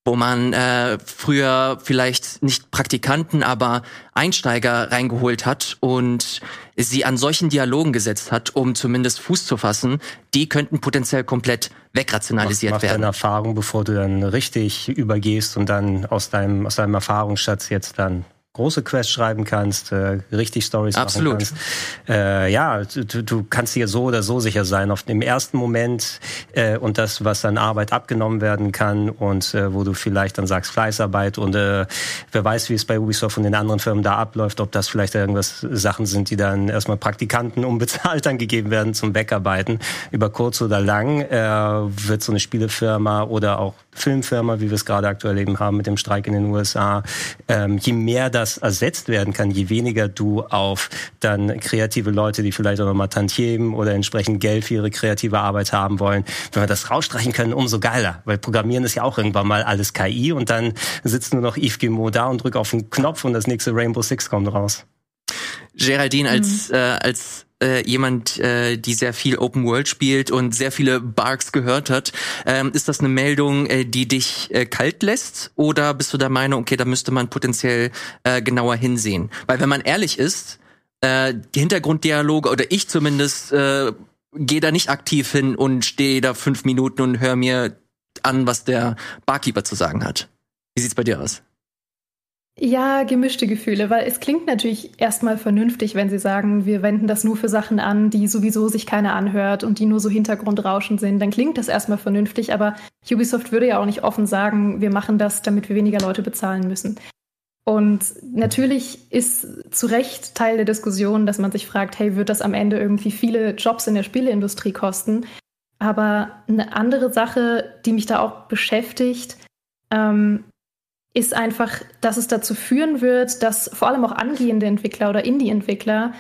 wo man äh, früher vielleicht nicht Praktikanten, aber Einsteiger reingeholt hat und sie an solchen Dialogen gesetzt hat, um zumindest Fuß zu fassen, die könnten potenziell komplett wegrationalisiert mach, mach werden. Deine Erfahrung, bevor du dann richtig übergehst und dann aus deinem aus deinem Erfahrungsschatz jetzt dann große Quests schreiben kannst, äh, richtig Stories Absolut. machen kannst. Äh, ja, du, du kannst dir so oder so sicher sein auf dem ersten Moment äh, und das, was an Arbeit abgenommen werden kann und äh, wo du vielleicht dann sagst Fleißarbeit und äh, wer weiß, wie es bei Ubisoft und den anderen Firmen da abläuft, ob das vielleicht irgendwas Sachen sind, die dann erstmal Praktikanten unbezahlt dann gegeben werden zum Wegarbeiten. Über kurz oder lang äh, wird so eine Spielefirma oder auch Filmfirma, wie wir es gerade aktuell eben haben mit dem Streik in den USA, ähm, je mehr das ersetzt werden kann, je weniger du auf dann kreative Leute, die vielleicht auch nochmal Tantiemen oder entsprechend Geld für ihre kreative Arbeit haben wollen, wenn wir das rausstreichen können, umso geiler. Weil Programmieren ist ja auch irgendwann mal alles KI und dann sitzt nur noch Yves Guillemot da und drückt auf den Knopf und das nächste Rainbow Six kommt raus. Geraldine als mhm. äh, als äh, jemand, äh, die sehr viel Open World spielt und sehr viele Barks gehört hat, ähm, ist das eine Meldung, äh, die dich äh, kalt lässt? Oder bist du der Meinung, okay, da müsste man potenziell äh, genauer hinsehen? Weil wenn man ehrlich ist, äh, die Hintergrunddialoge oder ich zumindest äh, gehe da nicht aktiv hin und stehe da fünf Minuten und höre mir an, was der Barkeeper zu sagen hat. Wie sieht's bei dir aus? Ja, gemischte Gefühle, weil es klingt natürlich erstmal vernünftig, wenn Sie sagen, wir wenden das nur für Sachen an, die sowieso sich keiner anhört und die nur so Hintergrundrauschen sind. Dann klingt das erstmal vernünftig, aber Ubisoft würde ja auch nicht offen sagen, wir machen das, damit wir weniger Leute bezahlen müssen. Und natürlich ist zu Recht Teil der Diskussion, dass man sich fragt, hey, wird das am Ende irgendwie viele Jobs in der Spieleindustrie kosten? Aber eine andere Sache, die mich da auch beschäftigt, ähm, ist einfach, dass es dazu führen wird, dass vor allem auch angehende Entwickler oder Indie-Entwickler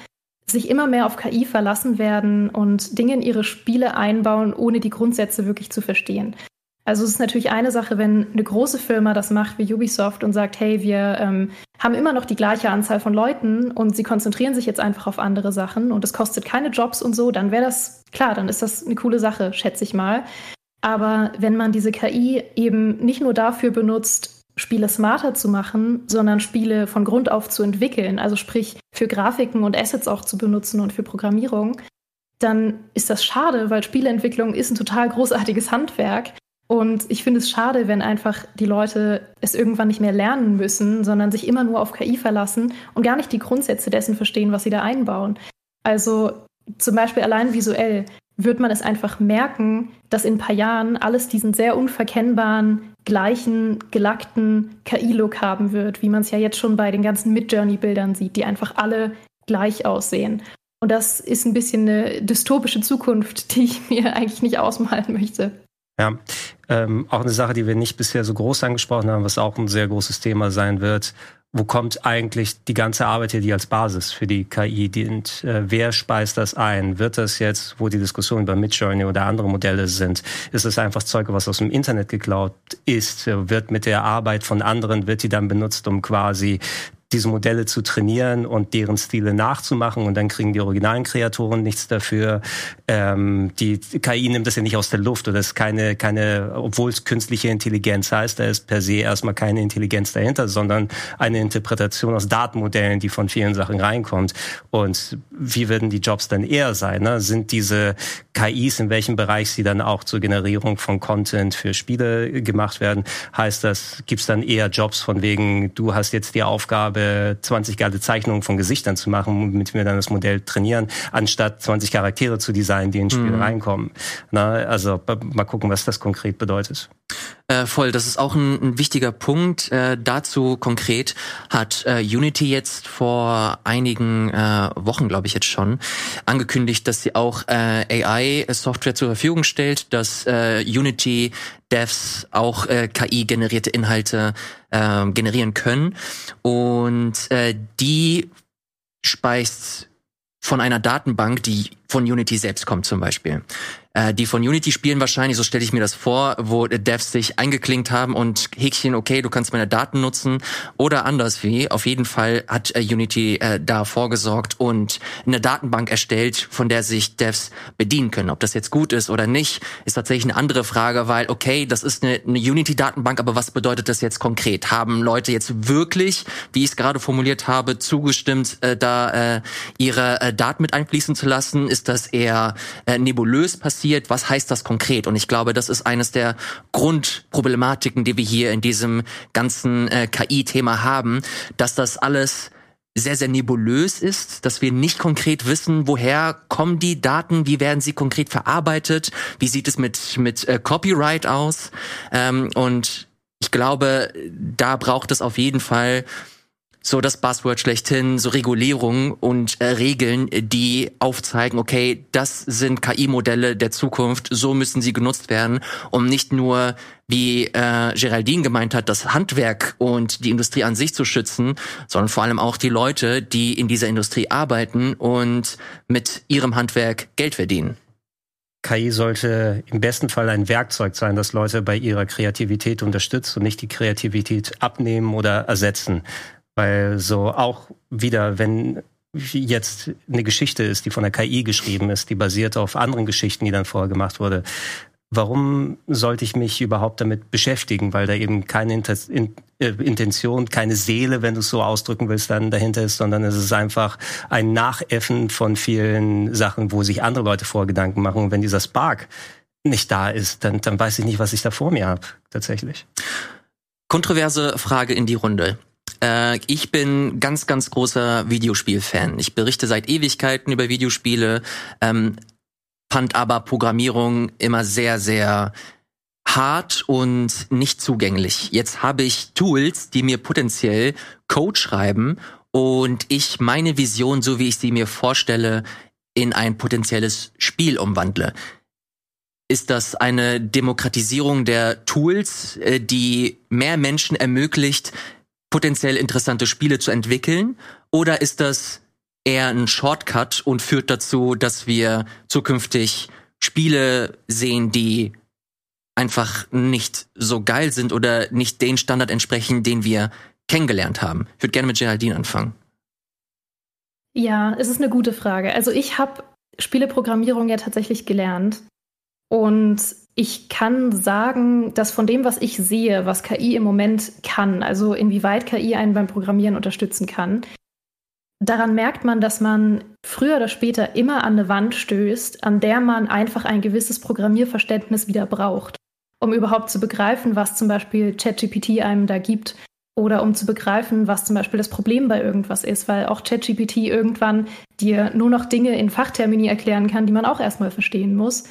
sich immer mehr auf KI verlassen werden und Dinge in ihre Spiele einbauen, ohne die Grundsätze wirklich zu verstehen. Also es ist natürlich eine Sache, wenn eine große Firma das macht wie Ubisoft und sagt, hey, wir ähm, haben immer noch die gleiche Anzahl von Leuten und sie konzentrieren sich jetzt einfach auf andere Sachen und es kostet keine Jobs und so, dann wäre das klar, dann ist das eine coole Sache, schätze ich mal. Aber wenn man diese KI eben nicht nur dafür benutzt, Spiele smarter zu machen, sondern Spiele von Grund auf zu entwickeln, also sprich für Grafiken und Assets auch zu benutzen und für Programmierung, dann ist das schade, weil Spieleentwicklung ist ein total großartiges Handwerk. Und ich finde es schade, wenn einfach die Leute es irgendwann nicht mehr lernen müssen, sondern sich immer nur auf KI verlassen und gar nicht die Grundsätze dessen verstehen, was sie da einbauen. Also zum Beispiel allein visuell wird man es einfach merken, dass in ein paar Jahren alles diesen sehr unverkennbaren, gleichen, gelackten KI-Look haben wird, wie man es ja jetzt schon bei den ganzen Mid-Journey-Bildern sieht, die einfach alle gleich aussehen. Und das ist ein bisschen eine dystopische Zukunft, die ich mir eigentlich nicht ausmalen möchte. Ja, ähm, auch eine Sache, die wir nicht bisher so groß angesprochen haben, was auch ein sehr großes Thema sein wird, wo kommt eigentlich die ganze Arbeit hier, die als Basis für die KI dient? Äh, wer speist das ein? Wird das jetzt, wo die Diskussion über Midjourney oder andere Modelle sind, ist es einfach Zeug, was aus dem Internet geklaut ist? Wird mit der Arbeit von anderen, wird die dann benutzt, um quasi diese Modelle zu trainieren und deren Stile nachzumachen und dann kriegen die originalen Kreatoren nichts dafür. Ähm, die KI nimmt das ja nicht aus der Luft oder ist keine, keine, obwohl es künstliche Intelligenz heißt, da ist per se erstmal keine Intelligenz dahinter, sondern eine Interpretation aus Datenmodellen, die von vielen Sachen reinkommt. Und wie werden die Jobs dann eher sein? Ne? Sind diese KIs, in welchem Bereich sie dann auch zur Generierung von Content für Spiele gemacht werden. Heißt das, gibt's dann eher Jobs von wegen, du hast jetzt die Aufgabe, 20 geile Zeichnungen von Gesichtern zu machen, mit mir dann das Modell trainieren, anstatt 20 Charaktere zu designen, die ins Spiel mhm. reinkommen. Na, also mal gucken, was das konkret bedeutet. Äh, voll, das ist auch ein, ein wichtiger Punkt. Äh, dazu konkret hat äh, Unity jetzt vor einigen äh, Wochen, glaube ich jetzt schon, angekündigt, dass sie auch äh, AI-Software zur Verfügung stellt, dass Unity Devs auch KI-generierte Inhalte generieren können. Und die speist von einer Datenbank, die von Unity selbst kommt zum Beispiel. Äh, die von Unity spielen wahrscheinlich, so stelle ich mir das vor, wo Devs sich eingeklinkt haben und Häkchen, okay, du kannst meine Daten nutzen oder anders wie. Auf jeden Fall hat äh, Unity äh, da vorgesorgt und eine Datenbank erstellt, von der sich Devs bedienen können. Ob das jetzt gut ist oder nicht, ist tatsächlich eine andere Frage, weil okay, das ist eine, eine Unity-Datenbank, aber was bedeutet das jetzt konkret? Haben Leute jetzt wirklich, wie ich es gerade formuliert habe, zugestimmt, äh, da äh, ihre äh, Daten mit einfließen zu lassen? Ist das eher äh, nebulös passiert? passiert, was heißt das konkret? Und ich glaube, das ist eines der Grundproblematiken, die wir hier in diesem ganzen äh, KI-Thema haben, dass das alles sehr, sehr nebulös ist, dass wir nicht konkret wissen, woher kommen die Daten, wie werden sie konkret verarbeitet, wie sieht es mit, mit äh, Copyright aus. Ähm, und ich glaube, da braucht es auf jeden Fall so das Buzzword schlechthin, so Regulierungen und äh, Regeln, die aufzeigen, okay, das sind KI-Modelle der Zukunft, so müssen sie genutzt werden, um nicht nur, wie äh, Geraldine gemeint hat, das Handwerk und die Industrie an sich zu schützen, sondern vor allem auch die Leute, die in dieser Industrie arbeiten und mit ihrem Handwerk Geld verdienen. KI sollte im besten Fall ein Werkzeug sein, das Leute bei ihrer Kreativität unterstützt und nicht die Kreativität abnehmen oder ersetzen. Weil so auch wieder, wenn jetzt eine Geschichte ist, die von der KI geschrieben ist, die basiert auf anderen Geschichten, die dann vorher gemacht wurde. Warum sollte ich mich überhaupt damit beschäftigen? Weil da eben keine äh, Intention, keine Seele, wenn du es so ausdrücken willst, dann dahinter ist, sondern es ist einfach ein Nachäffen von vielen Sachen, wo sich andere Leute Vorgedanken machen. Und wenn dieser Spark nicht da ist, dann, dann weiß ich nicht, was ich da vor mir habe, tatsächlich. Kontroverse Frage in die Runde. Äh, ich bin ganz, ganz großer Videospielfan. Ich berichte seit Ewigkeiten über Videospiele, ähm, fand aber Programmierung immer sehr, sehr hart und nicht zugänglich. Jetzt habe ich Tools, die mir potenziell Code schreiben und ich meine Vision, so wie ich sie mir vorstelle, in ein potenzielles Spiel umwandle. Ist das eine Demokratisierung der Tools, äh, die mehr Menschen ermöglicht, potenziell interessante Spiele zu entwickeln? Oder ist das eher ein Shortcut und führt dazu, dass wir zukünftig Spiele sehen, die einfach nicht so geil sind oder nicht den Standard entsprechen, den wir kennengelernt haben? Ich würde gerne mit Geraldine anfangen. Ja, es ist eine gute Frage. Also ich habe Spieleprogrammierung ja tatsächlich gelernt und ich kann sagen, dass von dem, was ich sehe, was KI im Moment kann, also inwieweit KI einen beim Programmieren unterstützen kann, daran merkt man, dass man früher oder später immer an eine Wand stößt, an der man einfach ein gewisses Programmierverständnis wieder braucht, um überhaupt zu begreifen, was zum Beispiel ChatGPT einem da gibt oder um zu begreifen, was zum Beispiel das Problem bei irgendwas ist, weil auch ChatGPT irgendwann dir nur noch Dinge in Fachtermini erklären kann, die man auch erstmal verstehen muss.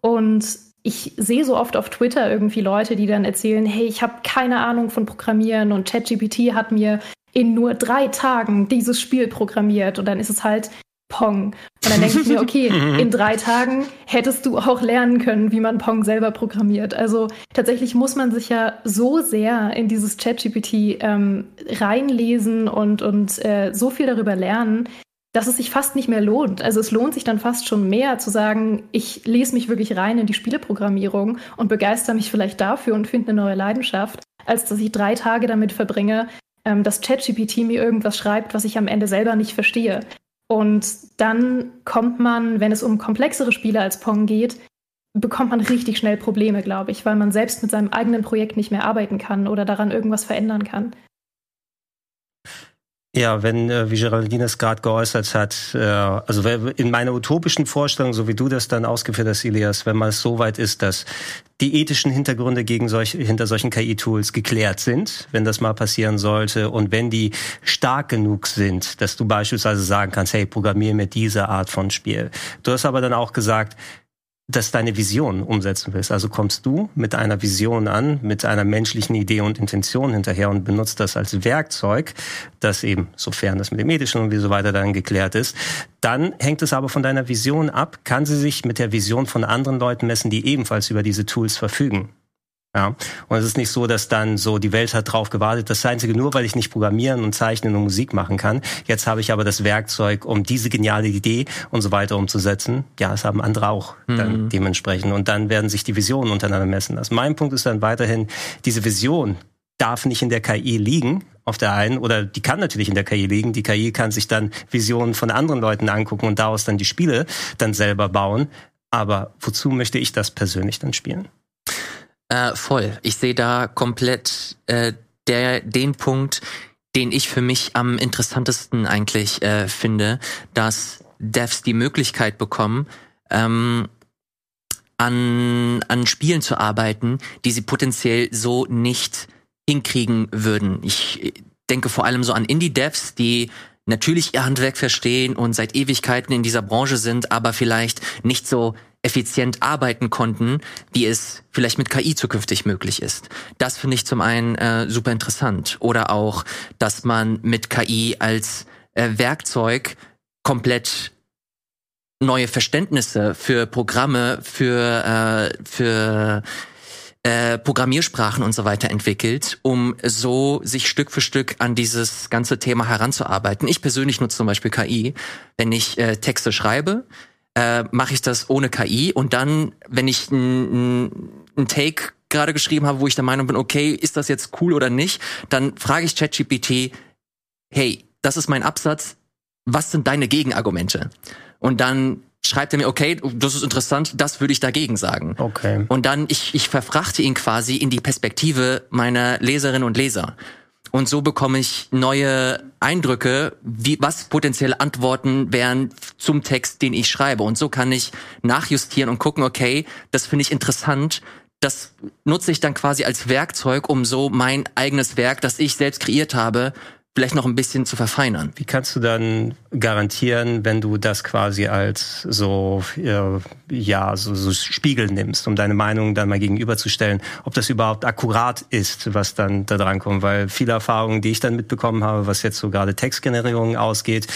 Und ich sehe so oft auf Twitter irgendwie Leute, die dann erzählen, hey, ich habe keine Ahnung von Programmieren und ChatGPT hat mir in nur drei Tagen dieses Spiel programmiert und dann ist es halt Pong. Und dann denke ich mir, okay, in drei Tagen hättest du auch lernen können, wie man Pong selber programmiert. Also tatsächlich muss man sich ja so sehr in dieses ChatGPT ähm, reinlesen und, und äh, so viel darüber lernen, dass es sich fast nicht mehr lohnt. Also es lohnt sich dann fast schon mehr zu sagen, ich lese mich wirklich rein in die Spieleprogrammierung und begeister mich vielleicht dafür und finde eine neue Leidenschaft, als dass ich drei Tage damit verbringe, ähm, dass ChatGPT mir irgendwas schreibt, was ich am Ende selber nicht verstehe. Und dann kommt man, wenn es um komplexere Spiele als Pong geht, bekommt man richtig schnell Probleme, glaube ich, weil man selbst mit seinem eigenen Projekt nicht mehr arbeiten kann oder daran irgendwas verändern kann. Ja, wenn, äh, wie Geraldine es gerade geäußert hat, äh, also in meiner utopischen Vorstellung, so wie du das dann ausgeführt hast, Elias, wenn man es so weit ist, dass die ethischen Hintergründe gegen solch, hinter solchen KI-Tools geklärt sind, wenn das mal passieren sollte, und wenn die stark genug sind, dass du beispielsweise sagen kannst, hey, programmier mir diese Art von Spiel. Du hast aber dann auch gesagt, dass deine Vision umsetzen willst. Also kommst du mit einer Vision an, mit einer menschlichen Idee und Intention hinterher und benutzt das als Werkzeug, das eben, sofern das mit dem Ethischen und wie so weiter dann geklärt ist. Dann hängt es aber von deiner Vision ab, kann sie sich mit der Vision von anderen Leuten messen, die ebenfalls über diese Tools verfügen. Ja. Und es ist nicht so, dass dann so die Welt hat drauf gewartet. Das Einzige nur, weil ich nicht programmieren und zeichnen und Musik machen kann. Jetzt habe ich aber das Werkzeug, um diese geniale Idee und so weiter umzusetzen. Ja, es haben andere auch dann mhm. dementsprechend. Und dann werden sich die Visionen untereinander messen lassen. Mein Punkt ist dann weiterhin, diese Vision darf nicht in der KI liegen, auf der einen, oder die kann natürlich in der KI liegen. Die KI kann sich dann Visionen von anderen Leuten angucken und daraus dann die Spiele dann selber bauen. Aber wozu möchte ich das persönlich dann spielen? Äh, voll. Ich sehe da komplett äh, der, den Punkt, den ich für mich am interessantesten eigentlich äh, finde, dass Devs die Möglichkeit bekommen, ähm, an, an Spielen zu arbeiten, die sie potenziell so nicht hinkriegen würden. Ich denke vor allem so an Indie-Devs, die natürlich ihr Handwerk verstehen und seit Ewigkeiten in dieser Branche sind, aber vielleicht nicht so effizient arbeiten konnten, wie es vielleicht mit KI zukünftig möglich ist. Das finde ich zum einen äh, super interessant. Oder auch, dass man mit KI als äh, Werkzeug komplett neue Verständnisse für Programme, für, äh, für äh, Programmiersprachen und so weiter entwickelt, um so sich Stück für Stück an dieses ganze Thema heranzuarbeiten. Ich persönlich nutze zum Beispiel KI, wenn ich äh, Texte schreibe, äh, mache ich das ohne KI und dann, wenn ich ein Take gerade geschrieben habe, wo ich der Meinung bin, okay, ist das jetzt cool oder nicht, dann frage ich ChatGPT, hey, das ist mein Absatz, was sind deine Gegenargumente? Und dann schreibt er mir, okay, das ist interessant, das würde ich dagegen sagen. Okay. Und dann, ich, ich verfrachte ihn quasi in die Perspektive meiner Leserinnen und Leser. Und so bekomme ich neue Eindrücke, wie, was potenzielle Antworten wären zum Text, den ich schreibe. Und so kann ich nachjustieren und gucken, okay, das finde ich interessant. Das nutze ich dann quasi als Werkzeug, um so mein eigenes Werk, das ich selbst kreiert habe, vielleicht noch ein bisschen zu verfeinern. Wie kannst du dann garantieren, wenn du das quasi als so äh, ja so, so Spiegel nimmst, um deine Meinung dann mal gegenüberzustellen, ob das überhaupt akkurat ist, was dann da dran kommt? Weil viele Erfahrungen, die ich dann mitbekommen habe, was jetzt so gerade Textgenerierung ausgeht,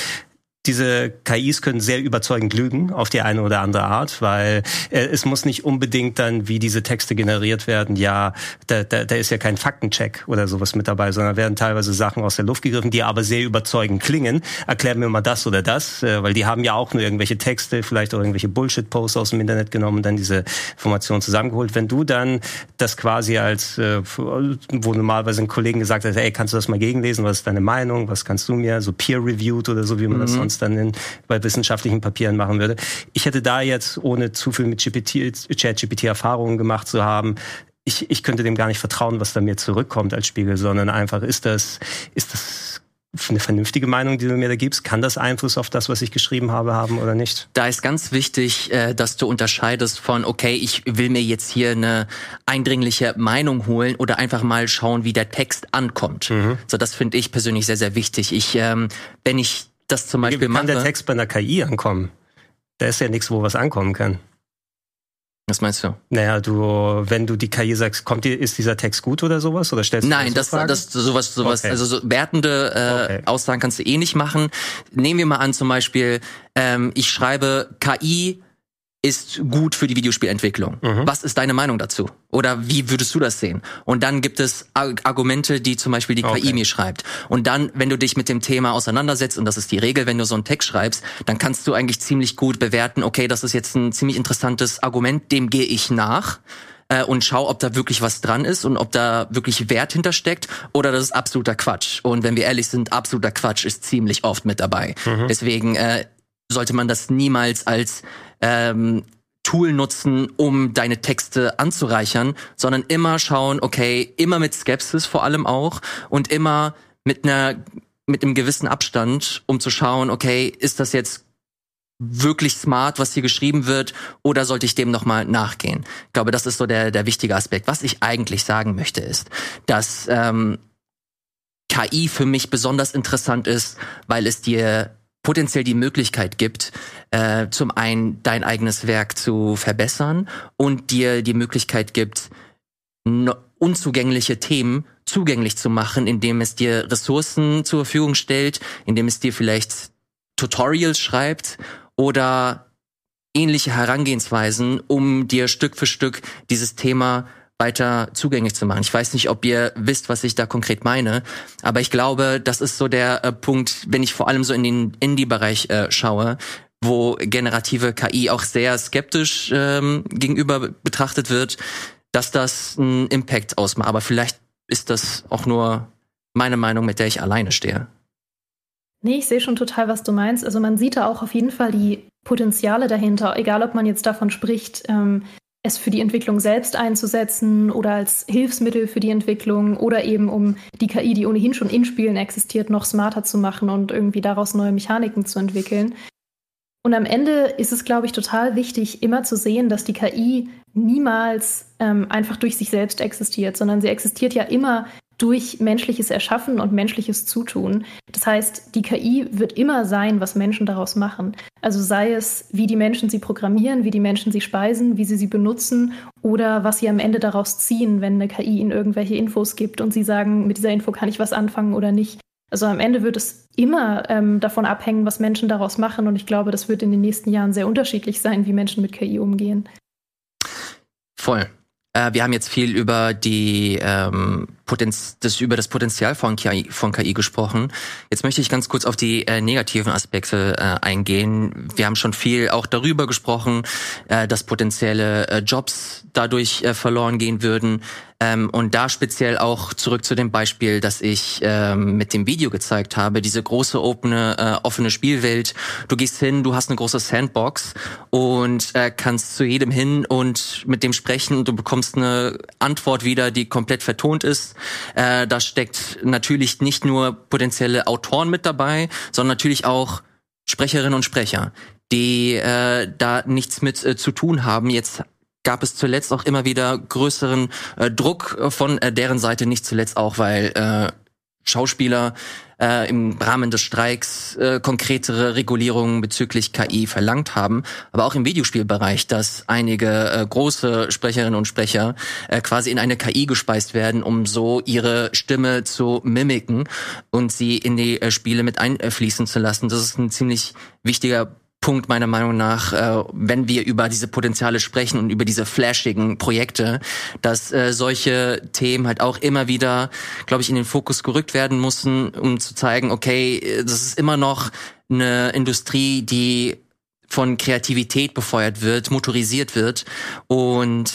diese KIs können sehr überzeugend lügen auf die eine oder andere Art, weil äh, es muss nicht unbedingt dann, wie diese Texte generiert werden, ja, da, da, da ist ja kein Faktencheck oder sowas mit dabei, sondern werden teilweise Sachen aus der Luft gegriffen, die aber sehr überzeugend klingen. Erklär mir mal das oder das, äh, weil die haben ja auch nur irgendwelche Texte, vielleicht auch irgendwelche Bullshit-Posts aus dem Internet genommen und dann diese Informationen zusammengeholt. Wenn du dann das quasi als, äh, wo normalerweise ein Kollegen gesagt hat, ey, kannst du das mal gegenlesen, was ist deine Meinung, was kannst du mir, so peer-reviewed oder so, wie man mhm. das sonst sonst dann in, bei wissenschaftlichen Papieren machen würde. Ich hätte da jetzt, ohne zu viel mit GPT, ChatGPT Erfahrungen gemacht zu haben, ich, ich könnte dem gar nicht vertrauen, was da mir zurückkommt als Spiegel, sondern einfach, ist das, ist das eine vernünftige Meinung, die du mir da gibst? Kann das Einfluss auf das, was ich geschrieben habe, haben oder nicht? Da ist ganz wichtig, äh, dass du unterscheidest von, okay, ich will mir jetzt hier eine eindringliche Meinung holen oder einfach mal schauen, wie der Text ankommt. Mhm. So, das finde ich persönlich sehr, sehr wichtig. Ich, ähm, wenn ich das zum Beispiel Wie kann mache, der Text bei einer KI ankommen? Da ist ja nichts, wo was ankommen kann. Was meinst du? Naja, du, wenn du die KI sagst, kommt dir, ist dieser Text gut oder sowas? Oder stellst du Nein, das, Fragen? das, sowas, sowas, okay. also so wertende äh, okay. Aussagen kannst du eh nicht machen. Nehmen wir mal an, zum Beispiel, ähm, ich schreibe KI ist gut für die Videospielentwicklung. Mhm. Was ist deine Meinung dazu? Oder wie würdest du das sehen? Und dann gibt es Argumente, die zum Beispiel die okay. KI mir schreibt. Und dann, wenn du dich mit dem Thema auseinandersetzt, und das ist die Regel, wenn du so einen Text schreibst, dann kannst du eigentlich ziemlich gut bewerten, okay, das ist jetzt ein ziemlich interessantes Argument, dem gehe ich nach äh, und schau, ob da wirklich was dran ist und ob da wirklich Wert hintersteckt oder das ist absoluter Quatsch. Und wenn wir ehrlich sind, absoluter Quatsch ist ziemlich oft mit dabei. Mhm. Deswegen äh, sollte man das niemals als ähm, Tool nutzen, um deine Texte anzureichern, sondern immer schauen, okay, immer mit Skepsis vor allem auch und immer mit einer mit einem gewissen Abstand, um zu schauen, okay, ist das jetzt wirklich smart, was hier geschrieben wird, oder sollte ich dem nochmal nachgehen? Ich glaube, das ist so der, der wichtige Aspekt. Was ich eigentlich sagen möchte, ist, dass ähm, KI für mich besonders interessant ist, weil es dir potenziell die Möglichkeit gibt, äh, zum einen dein eigenes Werk zu verbessern und dir die Möglichkeit gibt, unzugängliche Themen zugänglich zu machen, indem es dir Ressourcen zur Verfügung stellt, indem es dir vielleicht Tutorials schreibt oder ähnliche Herangehensweisen, um dir Stück für Stück dieses Thema weiter zugänglich zu machen. Ich weiß nicht, ob ihr wisst, was ich da konkret meine, aber ich glaube, das ist so der äh, Punkt, wenn ich vor allem so in den Indie-Bereich äh, schaue, wo generative KI auch sehr skeptisch ähm, gegenüber betrachtet wird, dass das einen Impact ausmacht. Aber vielleicht ist das auch nur meine Meinung, mit der ich alleine stehe. Nee, ich sehe schon total, was du meinst. Also man sieht da auch auf jeden Fall die Potenziale dahinter, egal ob man jetzt davon spricht, ähm, es für die Entwicklung selbst einzusetzen oder als Hilfsmittel für die Entwicklung oder eben um die KI, die ohnehin schon in Spielen existiert, noch smarter zu machen und irgendwie daraus neue Mechaniken zu entwickeln. Und am Ende ist es, glaube ich, total wichtig, immer zu sehen, dass die KI niemals ähm, einfach durch sich selbst existiert, sondern sie existiert ja immer durch menschliches Erschaffen und menschliches Zutun. Das heißt, die KI wird immer sein, was Menschen daraus machen. Also sei es, wie die Menschen sie programmieren, wie die Menschen sie speisen, wie sie sie benutzen oder was sie am Ende daraus ziehen, wenn eine KI ihnen irgendwelche Infos gibt und sie sagen, mit dieser Info kann ich was anfangen oder nicht. Also am Ende wird es immer ähm, davon abhängen, was Menschen daraus machen. Und ich glaube, das wird in den nächsten Jahren sehr unterschiedlich sein, wie Menschen mit KI umgehen. Voll. Äh, wir haben jetzt viel über die ähm, Potenz das über das Potenzial von KI, von KI gesprochen. Jetzt möchte ich ganz kurz auf die äh, negativen Aspekte äh, eingehen. Wir haben schon viel auch darüber gesprochen, äh, dass potenzielle äh, Jobs dadurch äh, verloren gehen würden. Ähm, und da speziell auch zurück zu dem Beispiel, das ich ähm, mit dem Video gezeigt habe, diese große offene, äh, offene Spielwelt. Du gehst hin, du hast eine große Sandbox und äh, kannst zu jedem hin und mit dem sprechen und du bekommst eine Antwort wieder, die komplett vertont ist. Äh, da steckt natürlich nicht nur potenzielle Autoren mit dabei, sondern natürlich auch Sprecherinnen und Sprecher, die äh, da nichts mit äh, zu tun haben. Jetzt gab es zuletzt auch immer wieder größeren äh, Druck von äh, deren Seite, nicht zuletzt auch, weil äh, Schauspieler äh, im Rahmen des Streiks äh, konkretere Regulierungen bezüglich KI verlangt haben, aber auch im Videospielbereich, dass einige äh, große Sprecherinnen und Sprecher äh, quasi in eine KI gespeist werden, um so ihre Stimme zu mimiken und sie in die äh, Spiele mit einfließen zu lassen. Das ist ein ziemlich wichtiger Punkt meiner Meinung nach, äh, wenn wir über diese Potenziale sprechen und über diese flashigen Projekte, dass äh, solche Themen halt auch immer wieder, glaube ich, in den Fokus gerückt werden müssen, um zu zeigen, okay, äh, das ist immer noch eine Industrie, die von Kreativität befeuert wird, motorisiert wird und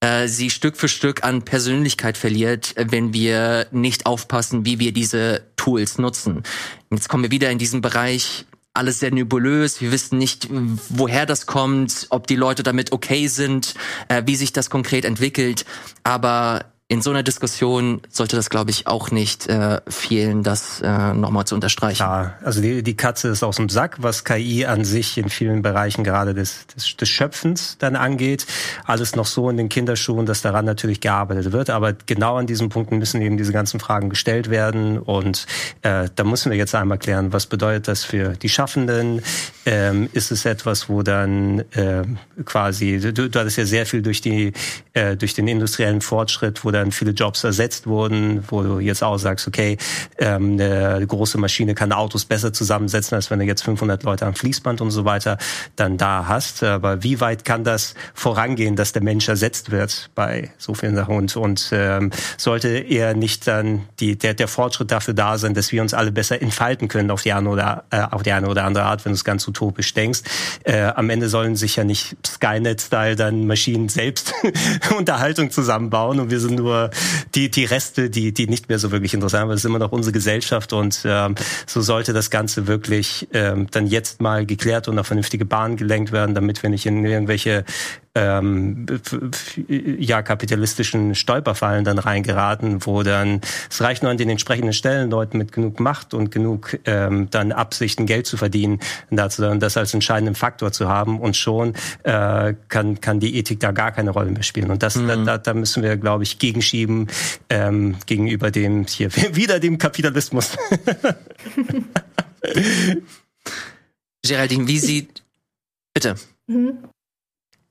äh, sie Stück für Stück an Persönlichkeit verliert, wenn wir nicht aufpassen, wie wir diese Tools nutzen. Jetzt kommen wir wieder in diesen Bereich alles sehr nebulös. Wir wissen nicht, woher das kommt, ob die Leute damit okay sind, äh, wie sich das konkret entwickelt. Aber in so einer Diskussion sollte das, glaube ich, auch nicht äh, fehlen, das äh, nochmal zu unterstreichen. Ja, also die, die Katze ist aus dem Sack, was KI an sich in vielen Bereichen gerade des, des, des Schöpfens dann angeht. Alles noch so in den Kinderschuhen, dass daran natürlich gearbeitet wird. Aber genau an diesen Punkten müssen eben diese ganzen Fragen gestellt werden. Und äh, da müssen wir jetzt einmal klären, was bedeutet das für die Schaffenden? Ähm, ist es etwas, wo dann äh, quasi, du, du hattest ja sehr viel durch, die, äh, durch den industriellen Fortschritt, wo dann viele Jobs ersetzt wurden, wo du jetzt auch sagst, okay, ähm, eine große Maschine kann Autos besser zusammensetzen, als wenn du jetzt 500 Leute am Fließband und so weiter dann da hast. Aber wie weit kann das vorangehen, dass der Mensch ersetzt wird bei so vielen Sachen? Und, und ähm, sollte er nicht dann die, der, der Fortschritt dafür da sein, dass wir uns alle besser entfalten können auf die eine oder, äh, auf die eine oder andere Art, wenn du es ganz utopisch denkst. Äh, am Ende sollen sich ja nicht Skynet-Style dann Maschinen selbst Unterhaltung zusammenbauen und wir sind nur nur die, die Reste, die, die nicht mehr so wirklich interessant sind. Es ist immer noch unsere Gesellschaft und ähm, so sollte das Ganze wirklich ähm, dann jetzt mal geklärt und auf vernünftige Bahn gelenkt werden, damit wir nicht in irgendwelche ähm, ja kapitalistischen Stolperfallen dann reingeraten, wo dann es reicht nur an den entsprechenden Stellen Leuten mit genug Macht und genug ähm, dann Absichten Geld zu verdienen, dazu dann das als entscheidenden Faktor zu haben und schon äh, kann kann die Ethik da gar keine Rolle mehr spielen und das mhm. da, da, da müssen wir glaube ich gegenschieben ähm, gegenüber dem hier wieder dem Kapitalismus. Geraldine, wie sieht bitte? Mhm.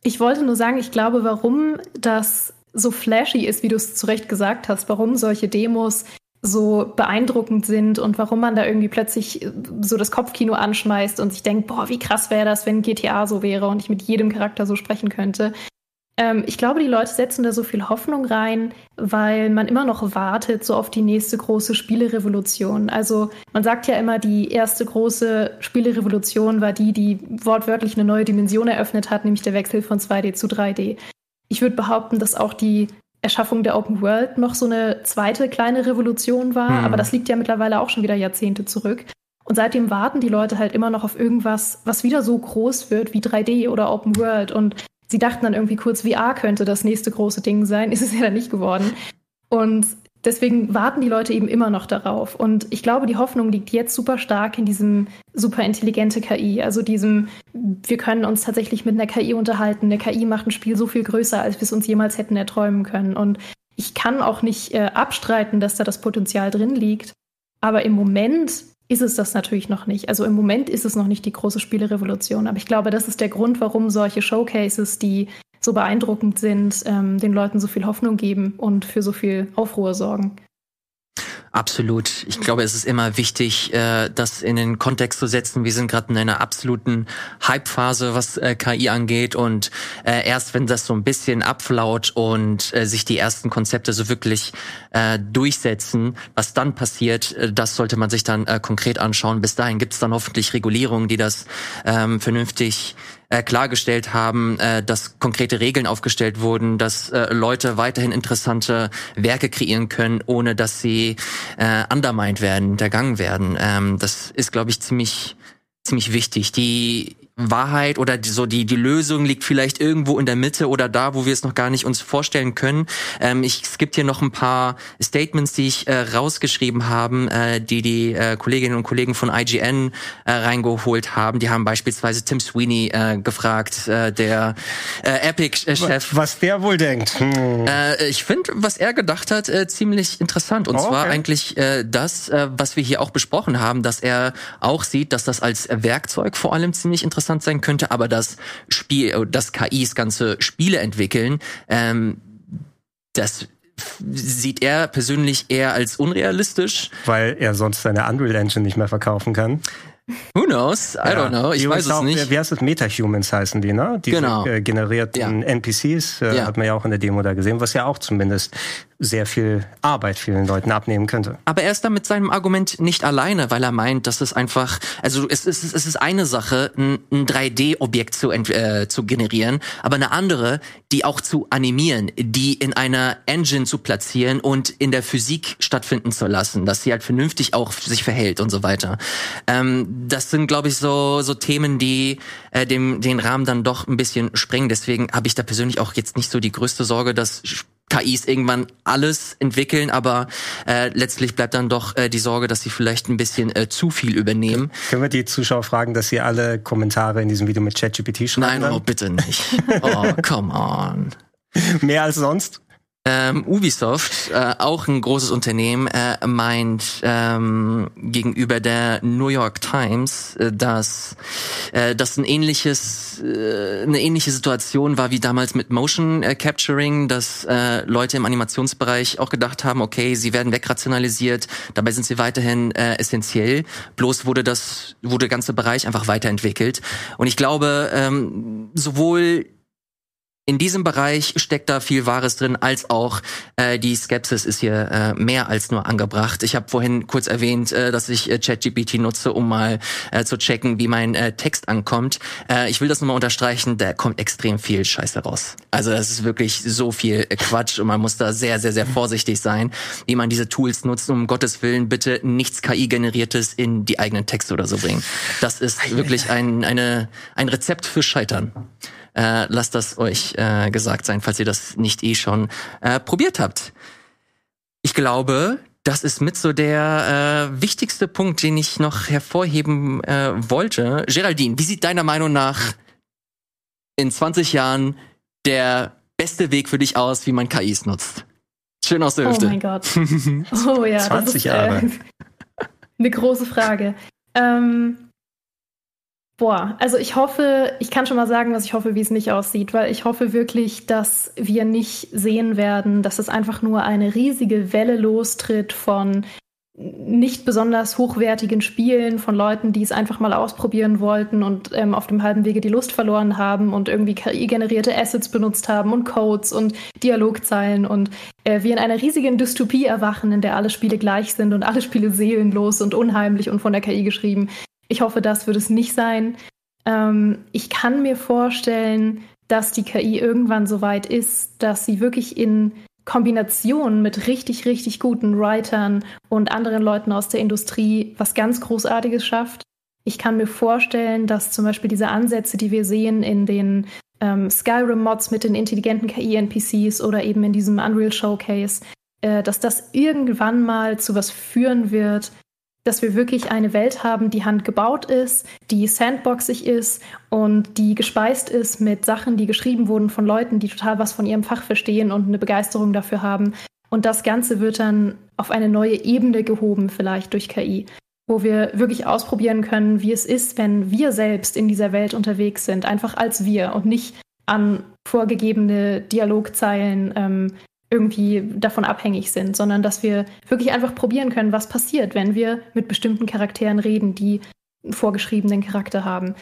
Ich wollte nur sagen, ich glaube, warum das so flashy ist, wie du es zu Recht gesagt hast, warum solche Demos so beeindruckend sind und warum man da irgendwie plötzlich äh, so das Kopfkino anschmeißt und sich denkt, boah, wie krass wäre das, wenn GTA so wäre und ich mit jedem Charakter so sprechen könnte, ähm, ich glaube, die Leute setzen da so viel Hoffnung rein, weil man immer noch wartet so auf die nächste große Spielerevolution. Also man sagt ja immer, die erste große Spielerevolution war die, die wortwörtlich eine neue Dimension eröffnet hat, nämlich der Wechsel von 2D zu 3D. Ich würde behaupten, dass auch die Erschaffung der Open World noch so eine zweite kleine Revolution war, hm. aber das liegt ja mittlerweile auch schon wieder Jahrzehnte zurück. Und seitdem warten die Leute halt immer noch auf irgendwas, was wieder so groß wird wie 3D oder Open World. Und sie dachten dann irgendwie kurz, VR könnte das nächste große Ding sein. Ist es ja dann nicht geworden. Und deswegen warten die Leute eben immer noch darauf. Und ich glaube, die Hoffnung liegt jetzt super stark in diesem super intelligente KI. Also diesem, wir können uns tatsächlich mit einer KI unterhalten. Eine KI macht ein Spiel so viel größer, als wir es uns jemals hätten erträumen können. Und ich kann auch nicht äh, abstreiten, dass da das Potenzial drin liegt. Aber im Moment ist es das natürlich noch nicht. Also im Moment ist es noch nicht die große Spielerevolution. Aber ich glaube, das ist der Grund, warum solche Showcases, die so beeindruckend sind, ähm, den Leuten so viel Hoffnung geben und für so viel Aufruhr sorgen. Absolut. Ich glaube, es ist immer wichtig, äh, das in den Kontext zu setzen. Wir sind gerade in einer absoluten Hype-Phase, was äh, KI angeht. Und äh, erst wenn das so ein bisschen abflaut und sich die ersten Konzepte so wirklich durchsetzen, was dann passiert, das sollte man sich dann konkret anschauen. Bis dahin gibt es dann hoffentlich Regulierungen, die das ähm, vernünftig äh, klargestellt haben, äh, dass konkrete Regeln aufgestellt wurden, dass äh, Leute weiterhin interessante Werke kreieren können, ohne dass sie äh, undermined werden, hintergangen werden. Ähm, das ist, glaube ich, ziemlich ziemlich wichtig. Die Wahrheit oder die, so die die Lösung liegt vielleicht irgendwo in der Mitte oder da, wo wir es noch gar nicht uns vorstellen können. Ähm, ich, es gibt hier noch ein paar Statements, die ich äh, rausgeschrieben haben, äh, die die äh, Kolleginnen und Kollegen von IGN äh, reingeholt haben. Die haben beispielsweise Tim Sweeney äh, gefragt, äh, der äh, Epic-Chef. Was der wohl denkt. Hm. Äh, ich finde, was er gedacht hat, äh, ziemlich interessant. Und oh, zwar eigentlich äh, das, äh, was wir hier auch besprochen haben, dass er auch sieht, dass das als Werkzeug vor allem ziemlich interessant interessant sein könnte, aber das Spiel, äh, das KIs ganze Spiele entwickeln, ähm, das sieht er persönlich eher als unrealistisch. Weil er sonst seine Unreal Engine nicht mehr verkaufen kann. Who knows? I ja. don't know. Ich weiß es nicht. Wie heißt es? Metahumans heißen die, ne? Diese genau. Äh, generierten ja. NPCs äh, ja. hat man ja auch in der Demo da gesehen, was ja auch zumindest sehr viel Arbeit vielen Leuten abnehmen könnte. Aber er ist da mit seinem Argument nicht alleine, weil er meint, dass es einfach, also es ist, es ist eine Sache, ein, ein 3D-Objekt zu, äh, zu generieren, aber eine andere, die auch zu animieren, die in einer Engine zu platzieren und in der Physik stattfinden zu lassen, dass sie halt vernünftig auch sich verhält und so weiter. Ähm, das sind, glaube ich, so, so Themen, die äh, dem, den Rahmen dann doch ein bisschen sprengen. Deswegen habe ich da persönlich auch jetzt nicht so die größte Sorge, dass KIs irgendwann alles entwickeln, aber äh, letztlich bleibt dann doch äh, die Sorge, dass sie vielleicht ein bisschen äh, zu viel übernehmen. Können wir die Zuschauer fragen, dass sie alle Kommentare in diesem Video mit ChatGPT schreiben? Nein, oh, bitte nicht. Oh, come on. Mehr als sonst? Ähm, Ubisoft, äh, auch ein großes Unternehmen, äh, meint ähm, gegenüber der New York Times, äh, dass äh, das ein ähnliches, äh, eine ähnliche Situation war wie damals mit Motion äh, Capturing, dass äh, Leute im Animationsbereich auch gedacht haben, okay, sie werden wegrationalisiert, dabei sind sie weiterhin äh, essentiell. Bloß wurde das, wurde der ganze Bereich einfach weiterentwickelt. Und ich glaube, ähm, sowohl in diesem Bereich steckt da viel Wahres drin, als auch äh, die Skepsis ist hier äh, mehr als nur angebracht. Ich habe vorhin kurz erwähnt, äh, dass ich äh, ChatGPT nutze, um mal äh, zu checken, wie mein äh, Text ankommt. Äh, ich will das nochmal unterstreichen, da kommt extrem viel Scheiße raus. Also das ist wirklich so viel Quatsch und man muss da sehr, sehr, sehr vorsichtig sein, wie man diese Tools nutzt. Um Gottes Willen bitte nichts KI-generiertes in die eigenen Texte oder so bringen. Das ist wirklich ein, eine, ein Rezept für Scheitern. Äh, lasst das euch äh, gesagt sein, falls ihr das nicht eh schon äh, probiert habt. Ich glaube, das ist mit so der äh, wichtigste Punkt, den ich noch hervorheben äh, wollte. Geraldine, wie sieht deiner Meinung nach in 20 Jahren der beste Weg für dich aus, wie man KIs nutzt? Schön aus der Hüfte. Oh mein Gott. Oh ja, 20 das ist Jahre. Äh, eine große Frage. Ähm, boah, also ich hoffe, ich kann schon mal sagen, was ich hoffe, wie es nicht aussieht, weil ich hoffe wirklich, dass wir nicht sehen werden, dass es einfach nur eine riesige Welle lostritt von nicht besonders hochwertigen Spielen von Leuten, die es einfach mal ausprobieren wollten und ähm, auf dem halben Wege die Lust verloren haben und irgendwie KI-generierte Assets benutzt haben und Codes und Dialogzeilen und äh, wir in einer riesigen Dystopie erwachen, in der alle Spiele gleich sind und alle Spiele seelenlos und unheimlich und von der KI geschrieben. Ich hoffe, das wird es nicht sein. Ähm, ich kann mir vorstellen, dass die KI irgendwann so weit ist, dass sie wirklich in Kombination mit richtig, richtig guten Writern und anderen Leuten aus der Industrie was ganz Großartiges schafft. Ich kann mir vorstellen, dass zum Beispiel diese Ansätze, die wir sehen in den ähm, Skyrim-Mods mit den intelligenten KI-NPCs oder eben in diesem Unreal Showcase, äh, dass das irgendwann mal zu was führen wird, dass wir wirklich eine Welt haben, die handgebaut ist, die sandboxig ist und die gespeist ist mit Sachen, die geschrieben wurden von Leuten, die total was von ihrem Fach verstehen und eine Begeisterung dafür haben. Und das Ganze wird dann auf eine neue Ebene gehoben, vielleicht durch KI, wo wir wirklich ausprobieren können, wie es ist, wenn wir selbst in dieser Welt unterwegs sind, einfach als wir und nicht an vorgegebene Dialogzeilen ähm, irgendwie davon abhängig sind, sondern dass wir wirklich einfach probieren können, was passiert, wenn wir mit bestimmten Charakteren reden, die einen vorgeschriebenen Charakter haben.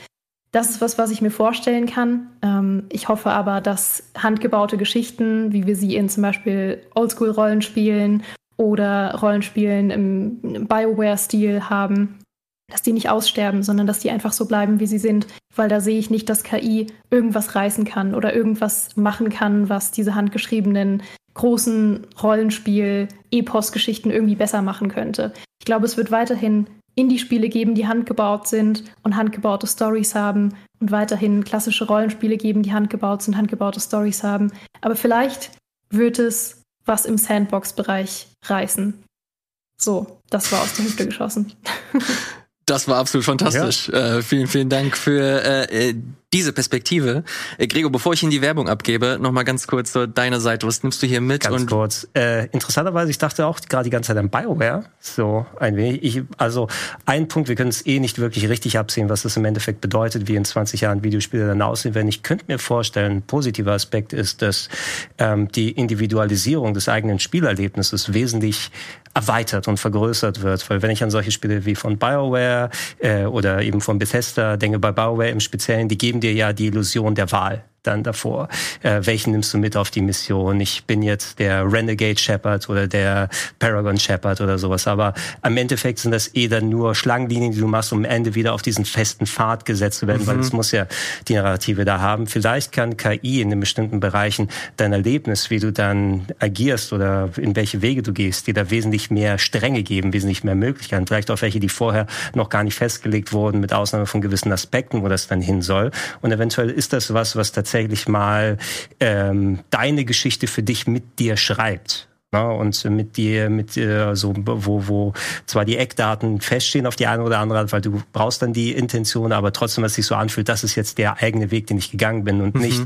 Das ist was, was ich mir vorstellen kann. Ähm, ich hoffe aber, dass handgebaute Geschichten, wie wir sie in zum Beispiel Oldschool-Rollenspielen oder Rollenspielen im BioWare-Stil haben, dass die nicht aussterben, sondern dass die einfach so bleiben, wie sie sind, weil da sehe ich nicht, dass KI irgendwas reißen kann oder irgendwas machen kann, was diese handgeschriebenen großen Rollenspiel-Epos-Geschichten irgendwie besser machen könnte. Ich glaube, es wird weiterhin Indie-Spiele geben, die handgebaut sind und handgebaute Stories haben und weiterhin klassische Rollenspiele geben, die handgebaut sind, handgebaute Stories haben. Aber vielleicht wird es was im Sandbox-Bereich reißen. So, das war aus der Hüfte geschossen. Das war absolut fantastisch. Ja. Äh, vielen, vielen Dank für äh, äh, diese Perspektive. Äh, Gregor, bevor ich Ihnen die Werbung abgebe, noch mal ganz kurz so deine Seite. Was nimmst du hier mit? Ganz kurz. Äh, interessanterweise, ich dachte auch gerade die ganze Zeit an BioWare. So ein wenig. Ich, also ein Punkt, wir können es eh nicht wirklich richtig absehen, was das im Endeffekt bedeutet, wie in 20 Jahren Videospiele dann aussehen werden. Ich könnte mir vorstellen, ein positiver Aspekt ist, dass ähm, die Individualisierung des eigenen Spielerlebnisses wesentlich erweitert und vergrößert wird. Weil wenn ich an solche Spiele wie von BioWare äh, oder eben von Bethesda denke, bei BioWare im Speziellen, die geben dir ja die Illusion der Wahl dann davor. Äh, welchen nimmst du mit auf die Mission? Ich bin jetzt der Renegade Shepherd oder der Paragon Shepherd oder sowas. Aber am Endeffekt sind das eh dann nur Schlangenlinien, die du machst, um am Ende wieder auf diesen festen Pfad gesetzt zu werden, mhm. weil es muss ja die Narrative da haben. Vielleicht kann KI in den bestimmten Bereichen dein Erlebnis, wie du dann agierst oder in welche Wege du gehst, dir da wesentlich mehr Stränge geben, wesentlich mehr Möglichkeiten. Vielleicht auch welche, die vorher noch gar nicht festgelegt wurden, mit Ausnahme von gewissen Aspekten, wo das dann hin soll. Und eventuell ist das was, was tatsächlich tatsächlich mal ähm, deine Geschichte für dich mit dir schreibt. Ne? Und mit dir, mit dir, so, wo, wo zwar die Eckdaten feststehen auf die eine oder andere Art, weil du brauchst dann die Intention, aber trotzdem, was sich so anfühlt, das ist jetzt der eigene Weg, den ich gegangen bin und mhm. nicht,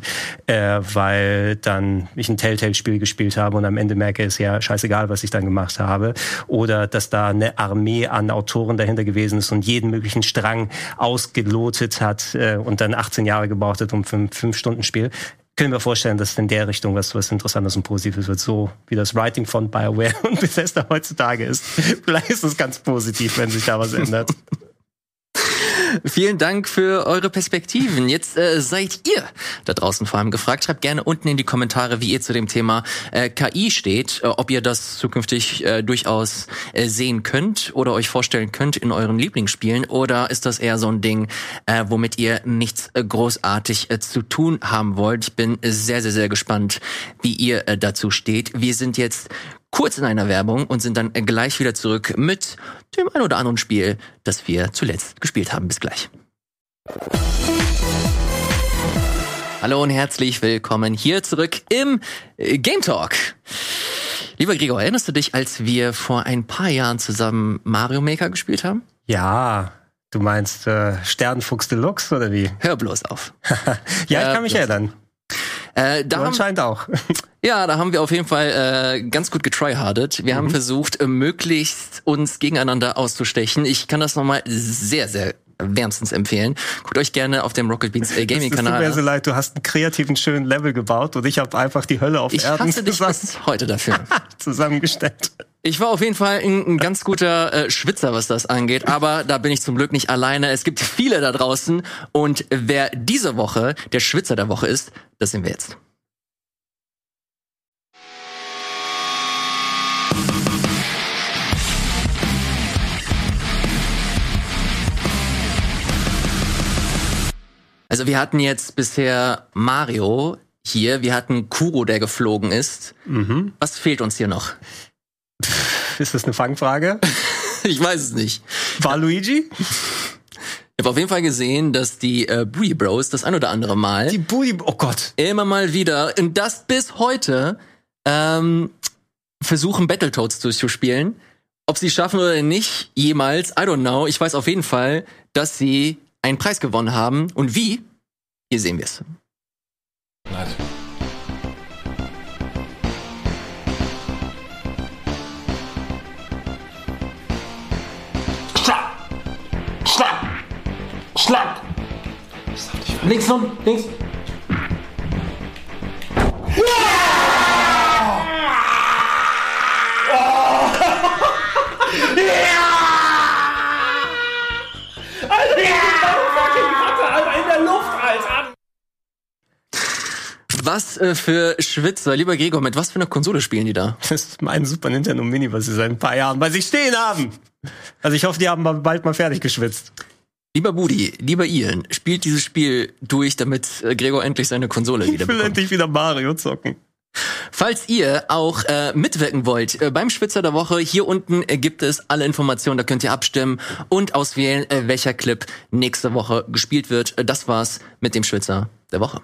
äh, weil dann ich ein Telltale-Spiel gespielt habe und am Ende merke, ist ja scheißegal, was ich dann gemacht habe. Oder dass da eine Armee an Autoren dahinter gewesen ist und jeden möglichen Strang ausgelotet hat äh, und dann 18 Jahre gebraucht hat um fünf, fünf Stunden Spiel können wir vorstellen, dass in der Richtung was, was Interessantes und Positives wird, so wie das Writing von BioWare und Bethesda heutzutage ist. Vielleicht ist es ganz positiv, wenn sich da was ändert. Vielen Dank für eure Perspektiven. Jetzt äh, seid ihr da draußen vor allem gefragt. Schreibt gerne unten in die Kommentare, wie ihr zu dem Thema äh, KI steht, äh, ob ihr das zukünftig äh, durchaus äh, sehen könnt oder euch vorstellen könnt in euren Lieblingsspielen oder ist das eher so ein Ding, äh, womit ihr nichts äh, großartig äh, zu tun haben wollt. Ich bin sehr, sehr, sehr gespannt, wie ihr äh, dazu steht. Wir sind jetzt kurz in einer Werbung und sind dann gleich wieder zurück mit dem ein oder anderen Spiel, das wir zuletzt gespielt haben. Bis gleich. Hallo und herzlich willkommen hier zurück im äh, Game Talk. Lieber Gregor, erinnerst du dich, als wir vor ein paar Jahren zusammen Mario Maker gespielt haben? Ja, du meinst äh, Sternfuchs Deluxe oder wie? Hör bloß auf. ja, ich kann mich erinnern. Äh, da haben, anscheinend auch. ja, da haben wir auf jeden Fall äh, ganz gut getryhardet. Wir mhm. haben versucht, äh, möglichst uns gegeneinander auszustechen. Ich kann das nochmal sehr, sehr wärmstens empfehlen. Guckt euch gerne auf dem Rocket Beans äh, Gaming Kanal. Es tut mir so leid, du hast einen kreativen schönen Level gebaut und ich habe einfach die Hölle auf ich Erden hasse dich bis heute dafür zusammengestellt. Ich war auf jeden Fall ein, ein ganz guter äh, Schwitzer, was das angeht, aber da bin ich zum Glück nicht alleine. Es gibt viele da draußen und wer diese Woche der Schwitzer der Woche ist, das sehen wir jetzt. Also wir hatten jetzt bisher Mario hier, wir hatten Kuro, der geflogen ist. Mhm. Was fehlt uns hier noch? Ist das eine Fangfrage? ich weiß es nicht. War Luigi? Ich habe auf jeden Fall gesehen, dass die äh, Booty Bros das ein oder andere Mal. Die Booty, oh Gott. Immer mal wieder, und das bis heute, ähm, versuchen Battletoads durchzuspielen. Ob sie schaffen oder nicht, jemals, I don't know. Ich weiß auf jeden Fall, dass sie einen Preis gewonnen haben. Und wie? Hier sehen wir es. Schlag! Schlag! Links rum, links. Was äh, für Schwitzer, lieber Gregor, mit was für einer Konsole spielen die da? Das ist mein Super Nintendo Mini, was sie seit ein paar Jahren bei sich stehen haben. Also ich hoffe, die haben bald mal fertig geschwitzt. Lieber Budi, lieber Ian, spielt dieses Spiel durch, damit äh, Gregor endlich seine Konsole wieder bekommt. Ich will endlich wieder Mario zocken. Falls ihr auch äh, mitwirken wollt äh, beim Spitzer der Woche, hier unten äh, gibt es alle Informationen, da könnt ihr abstimmen und auswählen, äh, welcher Clip nächste Woche gespielt wird. Äh, das war's mit dem Schwitzer der Woche.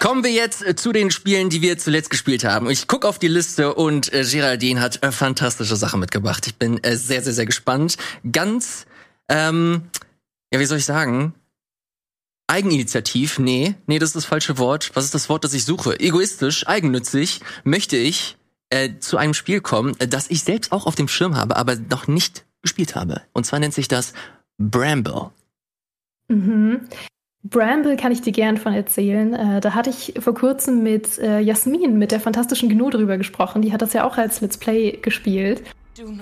Kommen wir jetzt äh, zu den Spielen, die wir zuletzt gespielt haben. Ich gucke auf die Liste und äh, Geraldine hat äh, fantastische Sachen mitgebracht. Ich bin äh, sehr, sehr, sehr gespannt. Ganz, ähm, ja, wie soll ich sagen? Eigeninitiativ? Nee, nee, das ist das falsche Wort. Was ist das Wort, das ich suche? Egoistisch, eigennützig möchte ich äh, zu einem Spiel kommen, äh, das ich selbst auch auf dem Schirm habe, aber noch nicht gespielt habe. Und zwar nennt sich das Bramble. Mhm. Bramble kann ich dir gern von erzählen. Äh, da hatte ich vor kurzem mit äh, Jasmin, mit der fantastischen Gnu drüber gesprochen. Die hat das ja auch als Let's Play gespielt.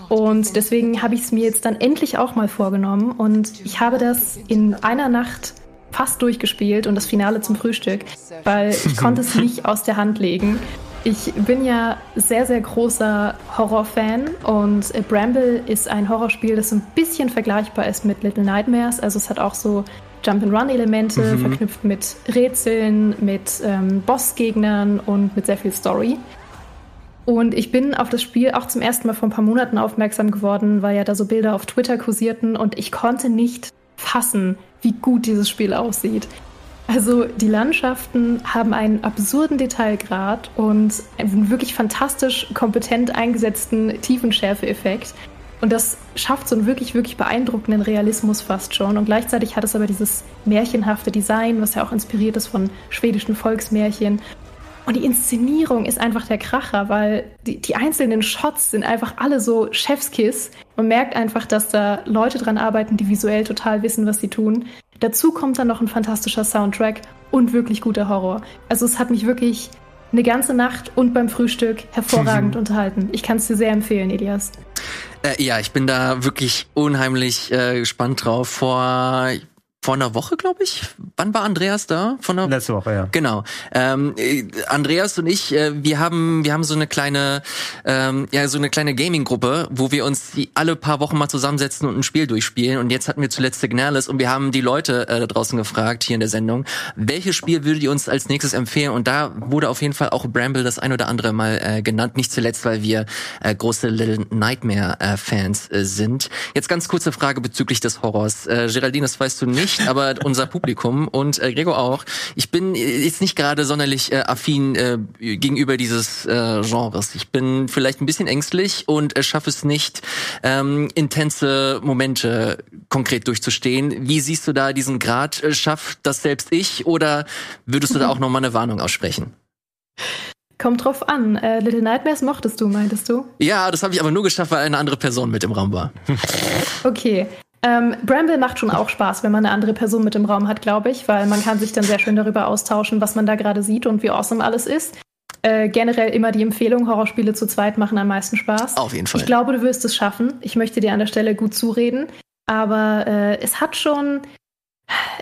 Und deswegen habe ich es mir jetzt dann endlich auch mal vorgenommen. Und ich habe das in einer Nacht fast durchgespielt und das Finale zum Frühstück, weil ich konnte es nicht aus der Hand legen. Ich bin ja sehr, sehr großer Horrorfan und Bramble ist ein Horrorspiel, das so ein bisschen vergleichbar ist mit Little Nightmares. Also es hat auch so Jump-and-Run-Elemente, mhm. verknüpft mit Rätseln, mit ähm, Bossgegnern und mit sehr viel Story. Und ich bin auf das Spiel auch zum ersten Mal vor ein paar Monaten aufmerksam geworden, weil ja da so Bilder auf Twitter kursierten und ich konnte nicht fassen, wie gut dieses Spiel aussieht. Also die Landschaften haben einen absurden Detailgrad und einen wirklich fantastisch kompetent eingesetzten Tiefenschärfe-Effekt. Und das schafft so einen wirklich, wirklich beeindruckenden Realismus fast schon. Und gleichzeitig hat es aber dieses märchenhafte Design, was ja auch inspiriert ist von schwedischen Volksmärchen. Und die Inszenierung ist einfach der Kracher, weil die, die einzelnen Shots sind einfach alle so Chefskiss. Man merkt einfach, dass da Leute dran arbeiten, die visuell total wissen, was sie tun. Dazu kommt dann noch ein fantastischer Soundtrack und wirklich guter Horror. Also es hat mich wirklich eine ganze Nacht und beim Frühstück hervorragend unterhalten. Ich kann es dir sehr empfehlen, Elias. Äh, ja, ich bin da wirklich unheimlich äh, gespannt drauf. Vor vor einer Woche, glaube ich. Wann war Andreas da? Von einer Letzte Woche, ja. Genau. Ähm, äh, Andreas und ich, äh, wir haben, wir haben so eine kleine, ähm, ja, so eine kleine Gaming-Gruppe, wo wir uns die alle paar Wochen mal zusammensetzen und ein Spiel durchspielen. Und jetzt hatten wir zuletzt Signalis und wir haben die Leute äh, da draußen gefragt hier in der Sendung, welches Spiel würdet ihr uns als nächstes empfehlen? Und da wurde auf jeden Fall auch Bramble das ein oder andere Mal äh, genannt. Nicht zuletzt, weil wir äh, große Little Nightmare-Fans äh, sind. Jetzt ganz kurze Frage bezüglich des Horrors. Äh, Geraldine, das weißt du nicht, aber unser Publikum und äh, Gregor auch. Ich bin jetzt nicht gerade sonderlich äh, affin äh, gegenüber dieses äh, Genres. Ich bin vielleicht ein bisschen ängstlich und äh, schaffe es nicht, ähm, intense Momente konkret durchzustehen. Wie siehst du da diesen Grad? Äh, schafft das selbst ich oder würdest du da auch nochmal eine Warnung aussprechen? Kommt drauf an. Äh, Little Nightmares mochtest du, meintest du? Ja, das habe ich aber nur geschafft, weil eine andere Person mit im Raum war. okay. Ähm, Bramble macht schon auch Spaß, wenn man eine andere Person mit im Raum hat, glaube ich, weil man kann sich dann sehr schön darüber austauschen, was man da gerade sieht und wie awesome alles ist. Äh, generell immer die Empfehlung, Horrorspiele zu zweit machen am meisten Spaß. Auf jeden Fall. Ich glaube, du wirst es schaffen. Ich möchte dir an der Stelle gut zureden. Aber äh, es hat schon,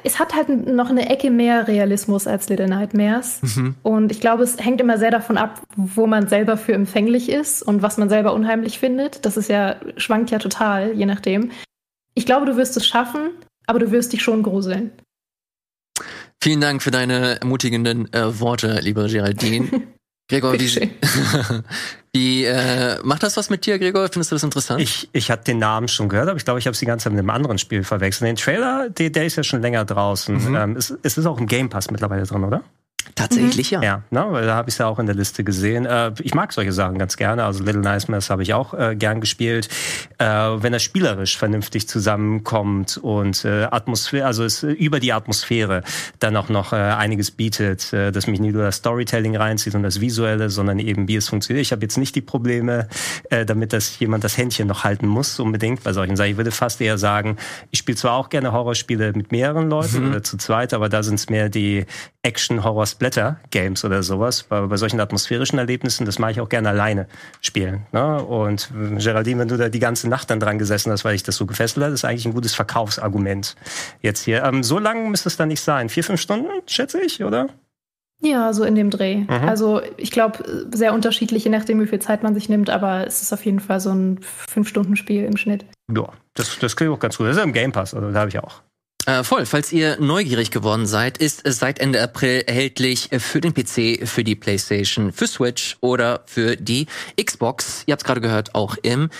es hat halt noch eine Ecke mehr Realismus als Little Nightmares. Mhm. Und ich glaube, es hängt immer sehr davon ab, wo man selber für empfänglich ist und was man selber unheimlich findet. Das ist ja, schwankt ja total, je nachdem. Ich glaube, du wirst es schaffen, aber du wirst dich schon gruseln. Vielen Dank für deine ermutigenden äh, Worte, liebe Geraldine. Gregor, wie, wie äh, macht das was mit dir, Gregor? Findest du das interessant? Ich, ich hatte den Namen schon gehört, aber ich glaube, ich habe es die ganze Zeit mit einem anderen Spiel verwechselt. Den Trailer, der, der ist ja schon länger draußen. Mhm. Ähm, es, es ist auch im Game Pass mittlerweile drin, oder? Tatsächlich, mhm. ja. Ja, ne, weil da habe ich es ja auch in der Liste gesehen. Äh, ich mag solche Sachen ganz gerne. Also Little Nightmares habe ich auch äh, gern gespielt. Äh, wenn er spielerisch vernünftig zusammenkommt und äh, Atmosphäre, also es über die Atmosphäre dann auch noch äh, einiges bietet, äh, dass mich nicht nur das Storytelling reinzieht und das Visuelle, sondern eben wie es funktioniert. Ich habe jetzt nicht die Probleme, äh, damit dass jemand das Händchen noch halten muss unbedingt bei solchen Sachen. Ich würde fast eher sagen, ich spiele zwar auch gerne Horrorspiele mit mehreren Leuten mhm. oder zu zweit, aber da sind es mehr die Action-Horror-Splatter-Games oder sowas. Bei, bei solchen atmosphärischen Erlebnissen, das mache ich auch gerne alleine spielen. Ne? Und äh, Geraldine, wenn du da die ganze Nacht dann dran gesessen hast, weil ich das so gefesselt hat, ist eigentlich ein gutes Verkaufsargument jetzt hier. Ähm, so lang müsste es dann nicht sein. Vier, fünf Stunden, schätze ich, oder? Ja, so in dem Dreh. Mhm. Also ich glaube, sehr unterschiedlich, je nachdem, wie viel Zeit man sich nimmt, aber es ist auf jeden Fall so ein Fünf-Stunden-Spiel im Schnitt. Ja, das, das klingt auch ganz gut. Das ist ja im Game Pass, also da habe ich auch. Äh, voll. Falls ihr neugierig geworden seid, ist es seit Ende April erhältlich für den PC, für die PlayStation, für Switch oder für die Xbox. Ihr habt es gerade gehört, auch im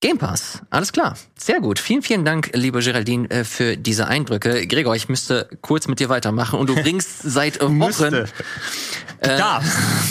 Game Pass. Alles klar. Sehr gut. Vielen, vielen Dank, liebe Geraldine, äh, für diese Eindrücke. Gregor, ich müsste kurz mit dir weitermachen und du bringst seit Wochen äh, Darf.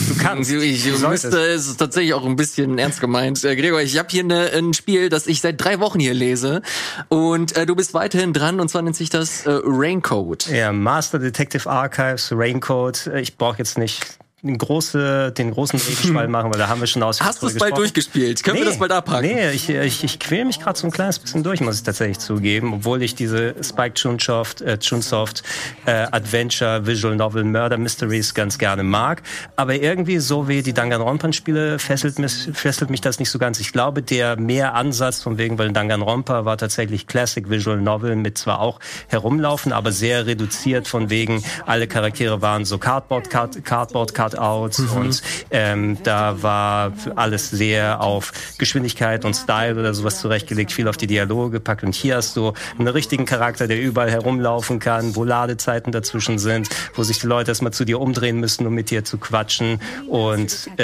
Du kannst. Ich, ich müsste, es ist tatsächlich auch ein bisschen ernst gemeint. Äh, Gregor, ich habe hier eine, ein Spiel, das ich seit drei Wochen hier lese. Und äh, du bist weiterhin dran und zwar nennt sich das äh, Raincoat. Ja, Master Detective Archives, Raincoat. Äh, ich brauche jetzt nicht den, große, den großen Regenschwall machen, weil da haben wir schon aus. Hast du es bald durchgespielt? Können nee, wir das bald abhaken? Nee, ich, ich, ich quäle mich gerade so ein kleines bisschen durch, muss ich tatsächlich zugeben, obwohl ich diese Spike Chunsoft, äh, Chunsoft äh, Adventure, Visual Novel, Murder Mysteries ganz gerne mag. Aber irgendwie so wie die Danganronpa-Spiele fesselt mich, fesselt mich das nicht so ganz. Ich glaube, der mehr Ansatz von wegen, weil Danganronpa war tatsächlich Classic Visual Novel mit zwar auch herumlaufen, aber sehr reduziert von wegen, alle Charaktere waren so Cardboard, Card, Cardboard, Cardboard Cutouts mhm. und ähm, da war alles sehr auf Geschwindigkeit und Style oder sowas zurechtgelegt, viel auf die Dialoge gepackt und hier hast du einen richtigen Charakter, der überall herumlaufen kann, wo Ladezeiten dazwischen sind, wo sich die Leute erstmal zu dir umdrehen müssen, um mit dir zu quatschen und äh,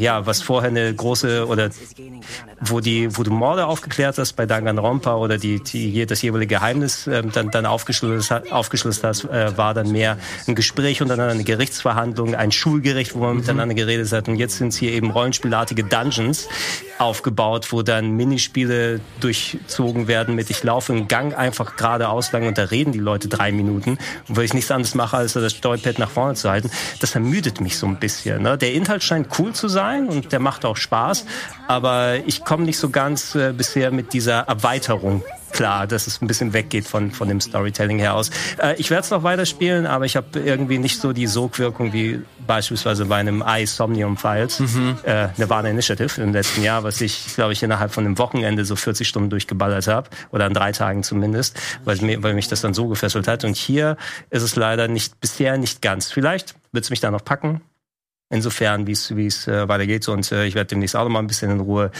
ja, was vorher eine große oder wo die, wo du Morde aufgeklärt hast bei Danganronpa oder die, die das jeweilige Geheimnis äh, dann, dann aufgeschlüsselt, aufgeschlüsselt hast, äh, war dann mehr ein Gespräch untereinander, eine Gerichtsverhandlung, ein Schulgericht, wo man mhm. miteinander geredet hat. Und jetzt sind es hier eben rollenspielartige Dungeons aufgebaut, wo dann Minispiele durchzogen werden mit ich laufe einen Gang einfach geradeaus lang und da reden die Leute drei Minuten, wo ich nichts anderes mache, als das Steuerpad nach vorne zu halten. Das ermüdet mich so ein bisschen. Ne? Der Inhalt scheint cool zu sein und der macht auch Spaß, aber ich komme nicht so ganz äh, bisher mit dieser Erweiterung klar, dass es ein bisschen weggeht von, von dem Storytelling her aus. Äh, ich werde es noch weiterspielen, aber ich habe irgendwie nicht so die Sogwirkung wie beispielsweise bei einem iSomnium Files, mhm. äh, Nirvana Initiative im letzten Jahr, was ich, glaube ich, innerhalb von einem Wochenende so 40 Stunden durchgeballert habe, oder an drei Tagen zumindest, weil, mir, weil mich das dann so gefesselt hat. Und hier ist es leider nicht bisher nicht ganz. Vielleicht wird es mich da noch packen. Insofern, wie es wie es äh, weitergeht und äh, ich werde demnächst auch noch mal ein bisschen in Ruhe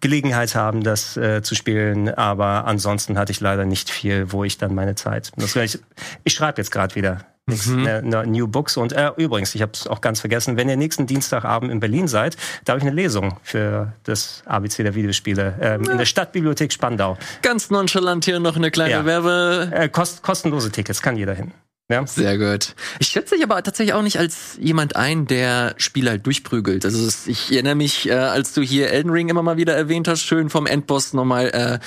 Gelegenheit haben, das äh, zu spielen. Aber ansonsten hatte ich leider nicht viel, wo ich dann meine Zeit. Das, ich ich schreibe jetzt gerade wieder mhm. ne, ne, New Books und äh, übrigens, ich habe es auch ganz vergessen. Wenn ihr nächsten Dienstagabend in Berlin seid, da habe ich eine Lesung für das ABC der Videospiele ähm, ja. in der Stadtbibliothek Spandau. Ganz nonchalant hier noch eine kleine ja. Werbe. Äh, kost, kostenlose Tickets kann jeder hin. Ja. Sehr gut. Ich schätze dich aber tatsächlich auch nicht als jemand ein, der Spiele halt durchprügelt. Also ich erinnere mich, äh, als du hier Elden Ring immer mal wieder erwähnt hast, schön vom Endboss nochmal äh,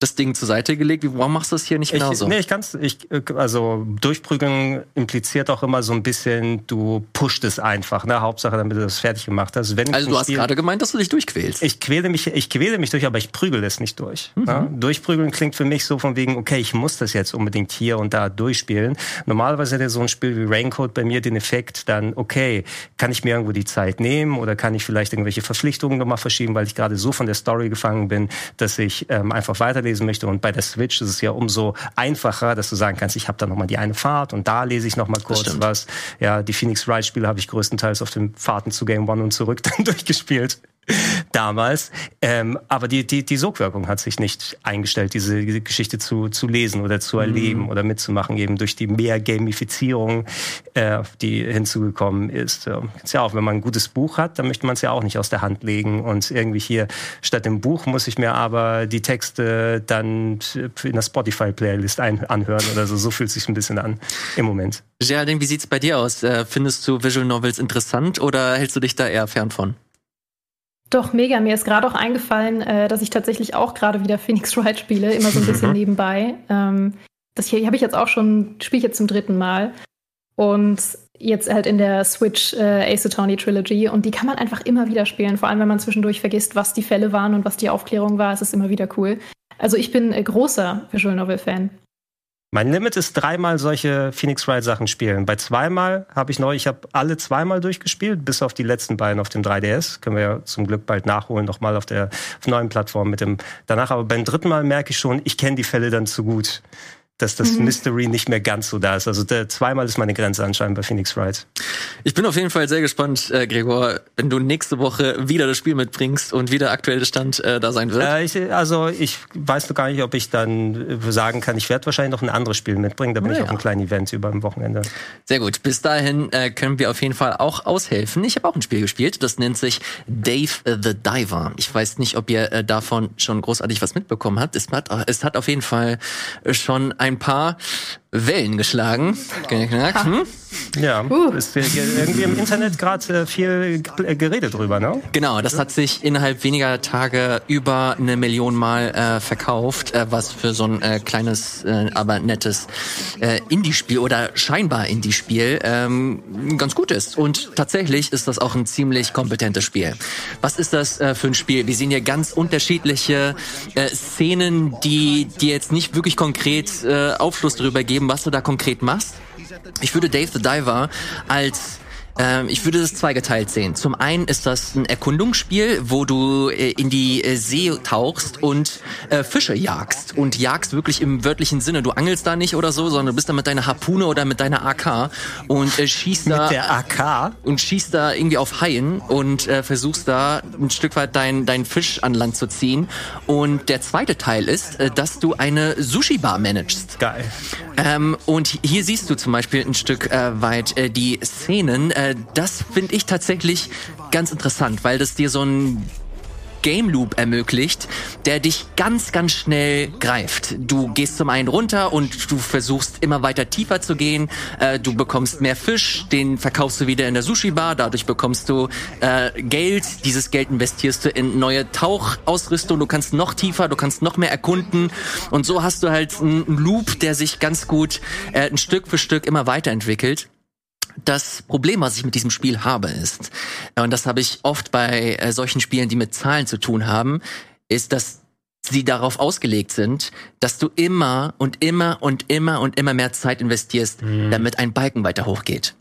das Ding zur Seite gelegt. Warum machst du das hier nicht genauso? Ich, nee, ich kann's, ich, also durchprügeln impliziert auch immer so ein bisschen, du pusht es einfach, ne? Hauptsache, damit du das fertig gemacht hast. Wenn also du hast gerade gemeint, dass du dich durchquälst. Ich quäle mich, ich quäle mich durch, aber ich prügel es nicht durch. Mhm. Ne? Durchprügeln klingt für mich so von wegen, okay, ich muss das jetzt unbedingt hier und da durchspielen. Normalerweise hätte so ein Spiel wie Raincoat bei mir den Effekt dann, okay, kann ich mir irgendwo die Zeit nehmen oder kann ich vielleicht irgendwelche Verpflichtungen nochmal verschieben, weil ich gerade so von der Story gefangen bin, dass ich ähm, einfach weiterlebe lesen möchte. Und bei der Switch ist es ja umso einfacher, dass du sagen kannst, ich habe da nochmal die eine Fahrt und da lese ich nochmal kurz was. Ja, die Phoenix Wright Spiele habe ich größtenteils auf den Fahrten zu Game One und zurück dann durchgespielt. damals. Ähm, aber die, die, die Sogwirkung hat sich nicht eingestellt, diese, diese Geschichte zu, zu lesen oder zu erleben mhm. oder mitzumachen, eben durch die mehr Gamifizierung, äh, die hinzugekommen ist. Ja, ja auch, wenn man ein gutes Buch hat, dann möchte man es ja auch nicht aus der Hand legen. Und irgendwie hier statt dem Buch muss ich mir aber die Texte dann in der Spotify-Playlist anhören oder so. So fühlt es sich ein bisschen an im Moment. Geraldine, wie sieht's bei dir aus? Äh, findest du Visual Novels interessant oder hältst du dich da eher fern von? Doch, mega. Mir ist gerade auch eingefallen, äh, dass ich tatsächlich auch gerade wieder Phoenix Wright spiele, immer so ein bisschen nebenbei. Ähm, das hier habe ich jetzt auch schon, spiele ich jetzt zum dritten Mal. Und jetzt halt in der Switch äh, Ace Attorney Trilogy. Und die kann man einfach immer wieder spielen. Vor allem, wenn man zwischendurch vergisst, was die Fälle waren und was die Aufklärung war. Es ist immer wieder cool. Also ich bin äh, großer Visual Novel Fan. Mein Limit ist dreimal solche Phoenix Wright Sachen spielen. Bei zweimal habe ich neu, ich habe alle zweimal durchgespielt, bis auf die letzten beiden auf dem 3DS. Können wir ja zum Glück bald nachholen, nochmal auf der auf neuen Plattform mit dem danach. Aber beim dritten Mal merke ich schon, ich kenne die Fälle dann zu gut dass das mhm. Mystery nicht mehr ganz so da ist. Also der, zweimal ist meine Grenze anscheinend bei Phoenix Wright. Ich bin auf jeden Fall sehr gespannt, äh, Gregor, wenn du nächste Woche wieder das Spiel mitbringst und wieder aktuelle Stand äh, da sein wird. Äh, ich, also ich weiß noch gar nicht, ob ich dann äh, sagen kann, ich werde wahrscheinlich noch ein anderes Spiel mitbringen. Da bin oh, ich ja. auf einem kleinen Event über dem Wochenende. Sehr gut. Bis dahin äh, können wir auf jeden Fall auch aushelfen. Ich habe auch ein Spiel gespielt, das nennt sich Dave the Diver. Ich weiß nicht, ob ihr äh, davon schon großartig was mitbekommen habt. Es hat, es hat auf jeden Fall schon ein ein paar Wellen geschlagen. Hm? Ja, uh. ist irgendwie im Internet gerade äh, viel geredet drüber, ne? Genau, das hat sich innerhalb weniger Tage über eine Million Mal äh, verkauft, äh, was für so ein äh, kleines, äh, aber nettes äh, Indie-Spiel oder scheinbar Indie-Spiel ähm, ganz gut ist. Und tatsächlich ist das auch ein ziemlich kompetentes Spiel. Was ist das äh, für ein Spiel? Wir sehen hier ganz unterschiedliche äh, Szenen, die, die jetzt nicht wirklich konkret äh, Aufschluss darüber geben, was du da konkret machst. Ich würde Dave the Diver als ähm, ich würde das zweigeteilt sehen. Zum einen ist das ein Erkundungsspiel, wo du äh, in die äh, See tauchst und äh, Fische jagst. Und jagst wirklich im wörtlichen Sinne. Du angelst da nicht oder so, sondern du bist da mit deiner Harpune oder mit deiner AK und äh, schießt da... Mit der AK? Und schießt da irgendwie auf Haien und äh, versuchst da ein Stück weit deinen dein Fisch an Land zu ziehen. Und der zweite Teil ist, äh, dass du eine Sushi-Bar managst. Geil. Ähm, und hier siehst du zum Beispiel ein Stück weit die Szenen, äh, das finde ich tatsächlich ganz interessant, weil das dir so ein Game Loop ermöglicht, der dich ganz, ganz schnell greift. Du gehst zum einen runter und du versuchst immer weiter tiefer zu gehen. Äh, du bekommst mehr Fisch, den verkaufst du wieder in der Sushi-Bar. Dadurch bekommst du äh, Geld. Dieses Geld investierst du in neue Tauchausrüstung. Du kannst noch tiefer, du kannst noch mehr erkunden. Und so hast du halt einen Loop, der sich ganz gut äh, ein Stück für Stück immer weiterentwickelt. Das Problem, was ich mit diesem Spiel habe, ist, und das habe ich oft bei äh, solchen Spielen, die mit Zahlen zu tun haben, ist, dass sie darauf ausgelegt sind, dass du immer und immer und immer und immer mehr Zeit investierst, mhm. damit ein Balken weiter hochgeht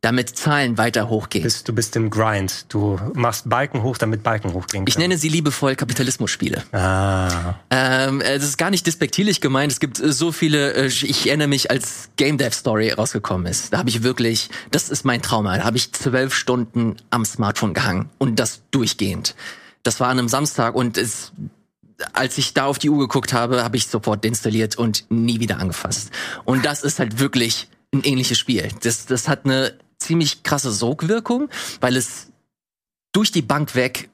damit Zahlen weiter hochgehen. Du bist, du bist im Grind. Du machst Balken hoch, damit Balken hochgehen können. Ich nenne sie liebevoll Kapitalismus-Spiele. Ah. Ähm, das ist gar nicht despektierlich gemeint. Es gibt so viele, äh, ich erinnere mich, als Game Dev Story rausgekommen ist. Da habe ich wirklich, das ist mein Trauma, da habe ich zwölf Stunden am Smartphone gehangen und das durchgehend. Das war an einem Samstag und es als ich da auf die Uhr geguckt habe, habe ich sofort installiert und nie wieder angefasst. Und das ist halt wirklich ein ähnliches Spiel. Das, das hat eine ziemlich krasse Sogwirkung, weil es durch die Bank weg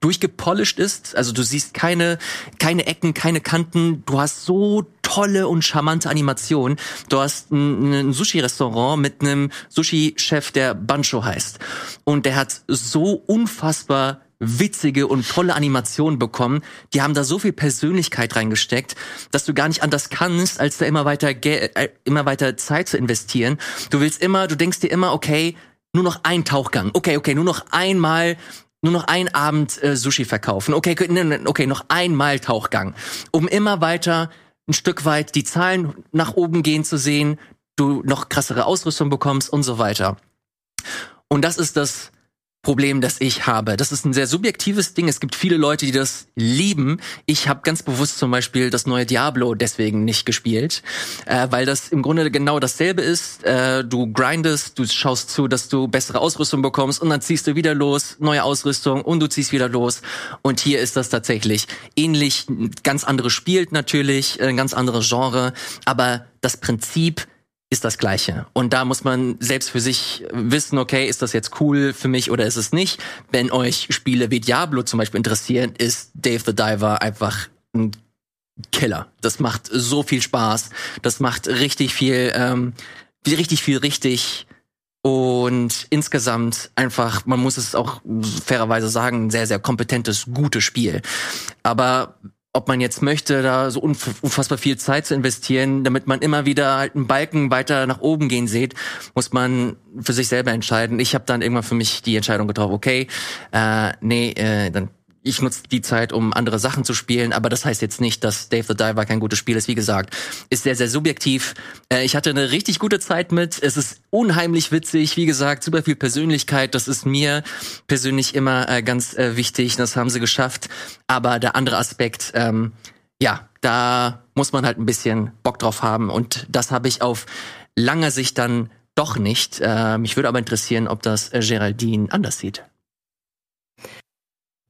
durchgepolished ist. Also du siehst keine, keine Ecken, keine Kanten. Du hast so tolle und charmante Animationen. Du hast ein, ein Sushi-Restaurant mit einem Sushi-Chef, der Bancho heißt. Und der hat so unfassbar witzige und tolle Animationen bekommen. Die haben da so viel Persönlichkeit reingesteckt, dass du gar nicht anders kannst, als da immer weiter, äh, immer weiter Zeit zu investieren. Du willst immer, du denkst dir immer, okay, nur noch ein Tauchgang. Okay, okay, nur noch einmal nur noch ein Abend äh, Sushi verkaufen. Okay, okay, noch einmal Tauchgang, um immer weiter ein Stück weit die Zahlen nach oben gehen zu sehen, du noch krassere Ausrüstung bekommst und so weiter. Und das ist das Problem, das ich habe. Das ist ein sehr subjektives Ding. Es gibt viele Leute, die das lieben. Ich habe ganz bewusst zum Beispiel das neue Diablo deswegen nicht gespielt, äh, weil das im Grunde genau dasselbe ist. Äh, du grindest, du schaust zu, dass du bessere Ausrüstung bekommst und dann ziehst du wieder los, neue Ausrüstung und du ziehst wieder los. Und hier ist das tatsächlich ähnlich, ganz anderes spielt natürlich, ein ganz anderes Genre, aber das Prinzip ist das Gleiche. Und da muss man selbst für sich wissen, okay, ist das jetzt cool für mich oder ist es nicht? Wenn euch Spiele wie Diablo zum Beispiel interessieren, ist Dave the Diver einfach ein Killer. Das macht so viel Spaß. Das macht richtig viel, ähm, richtig viel richtig. Und insgesamt einfach, man muss es auch fairerweise sagen, ein sehr, sehr kompetentes, gutes Spiel. Aber ob man jetzt möchte, da so unfassbar viel Zeit zu investieren, damit man immer wieder halt einen Balken weiter nach oben gehen sieht, muss man für sich selber entscheiden. Ich habe dann irgendwann für mich die Entscheidung getroffen, okay, äh, nee, äh, dann ich nutze die Zeit, um andere Sachen zu spielen, aber das heißt jetzt nicht, dass Dave the Diver kein gutes Spiel ist. Wie gesagt, ist sehr, sehr subjektiv. Äh, ich hatte eine richtig gute Zeit mit. Es ist unheimlich witzig. Wie gesagt, super viel Persönlichkeit. Das ist mir persönlich immer äh, ganz äh, wichtig. Das haben sie geschafft. Aber der andere Aspekt, ähm, ja, da muss man halt ein bisschen Bock drauf haben. Und das habe ich auf langer Sicht dann doch nicht. Äh, mich würde aber interessieren, ob das Geraldine anders sieht.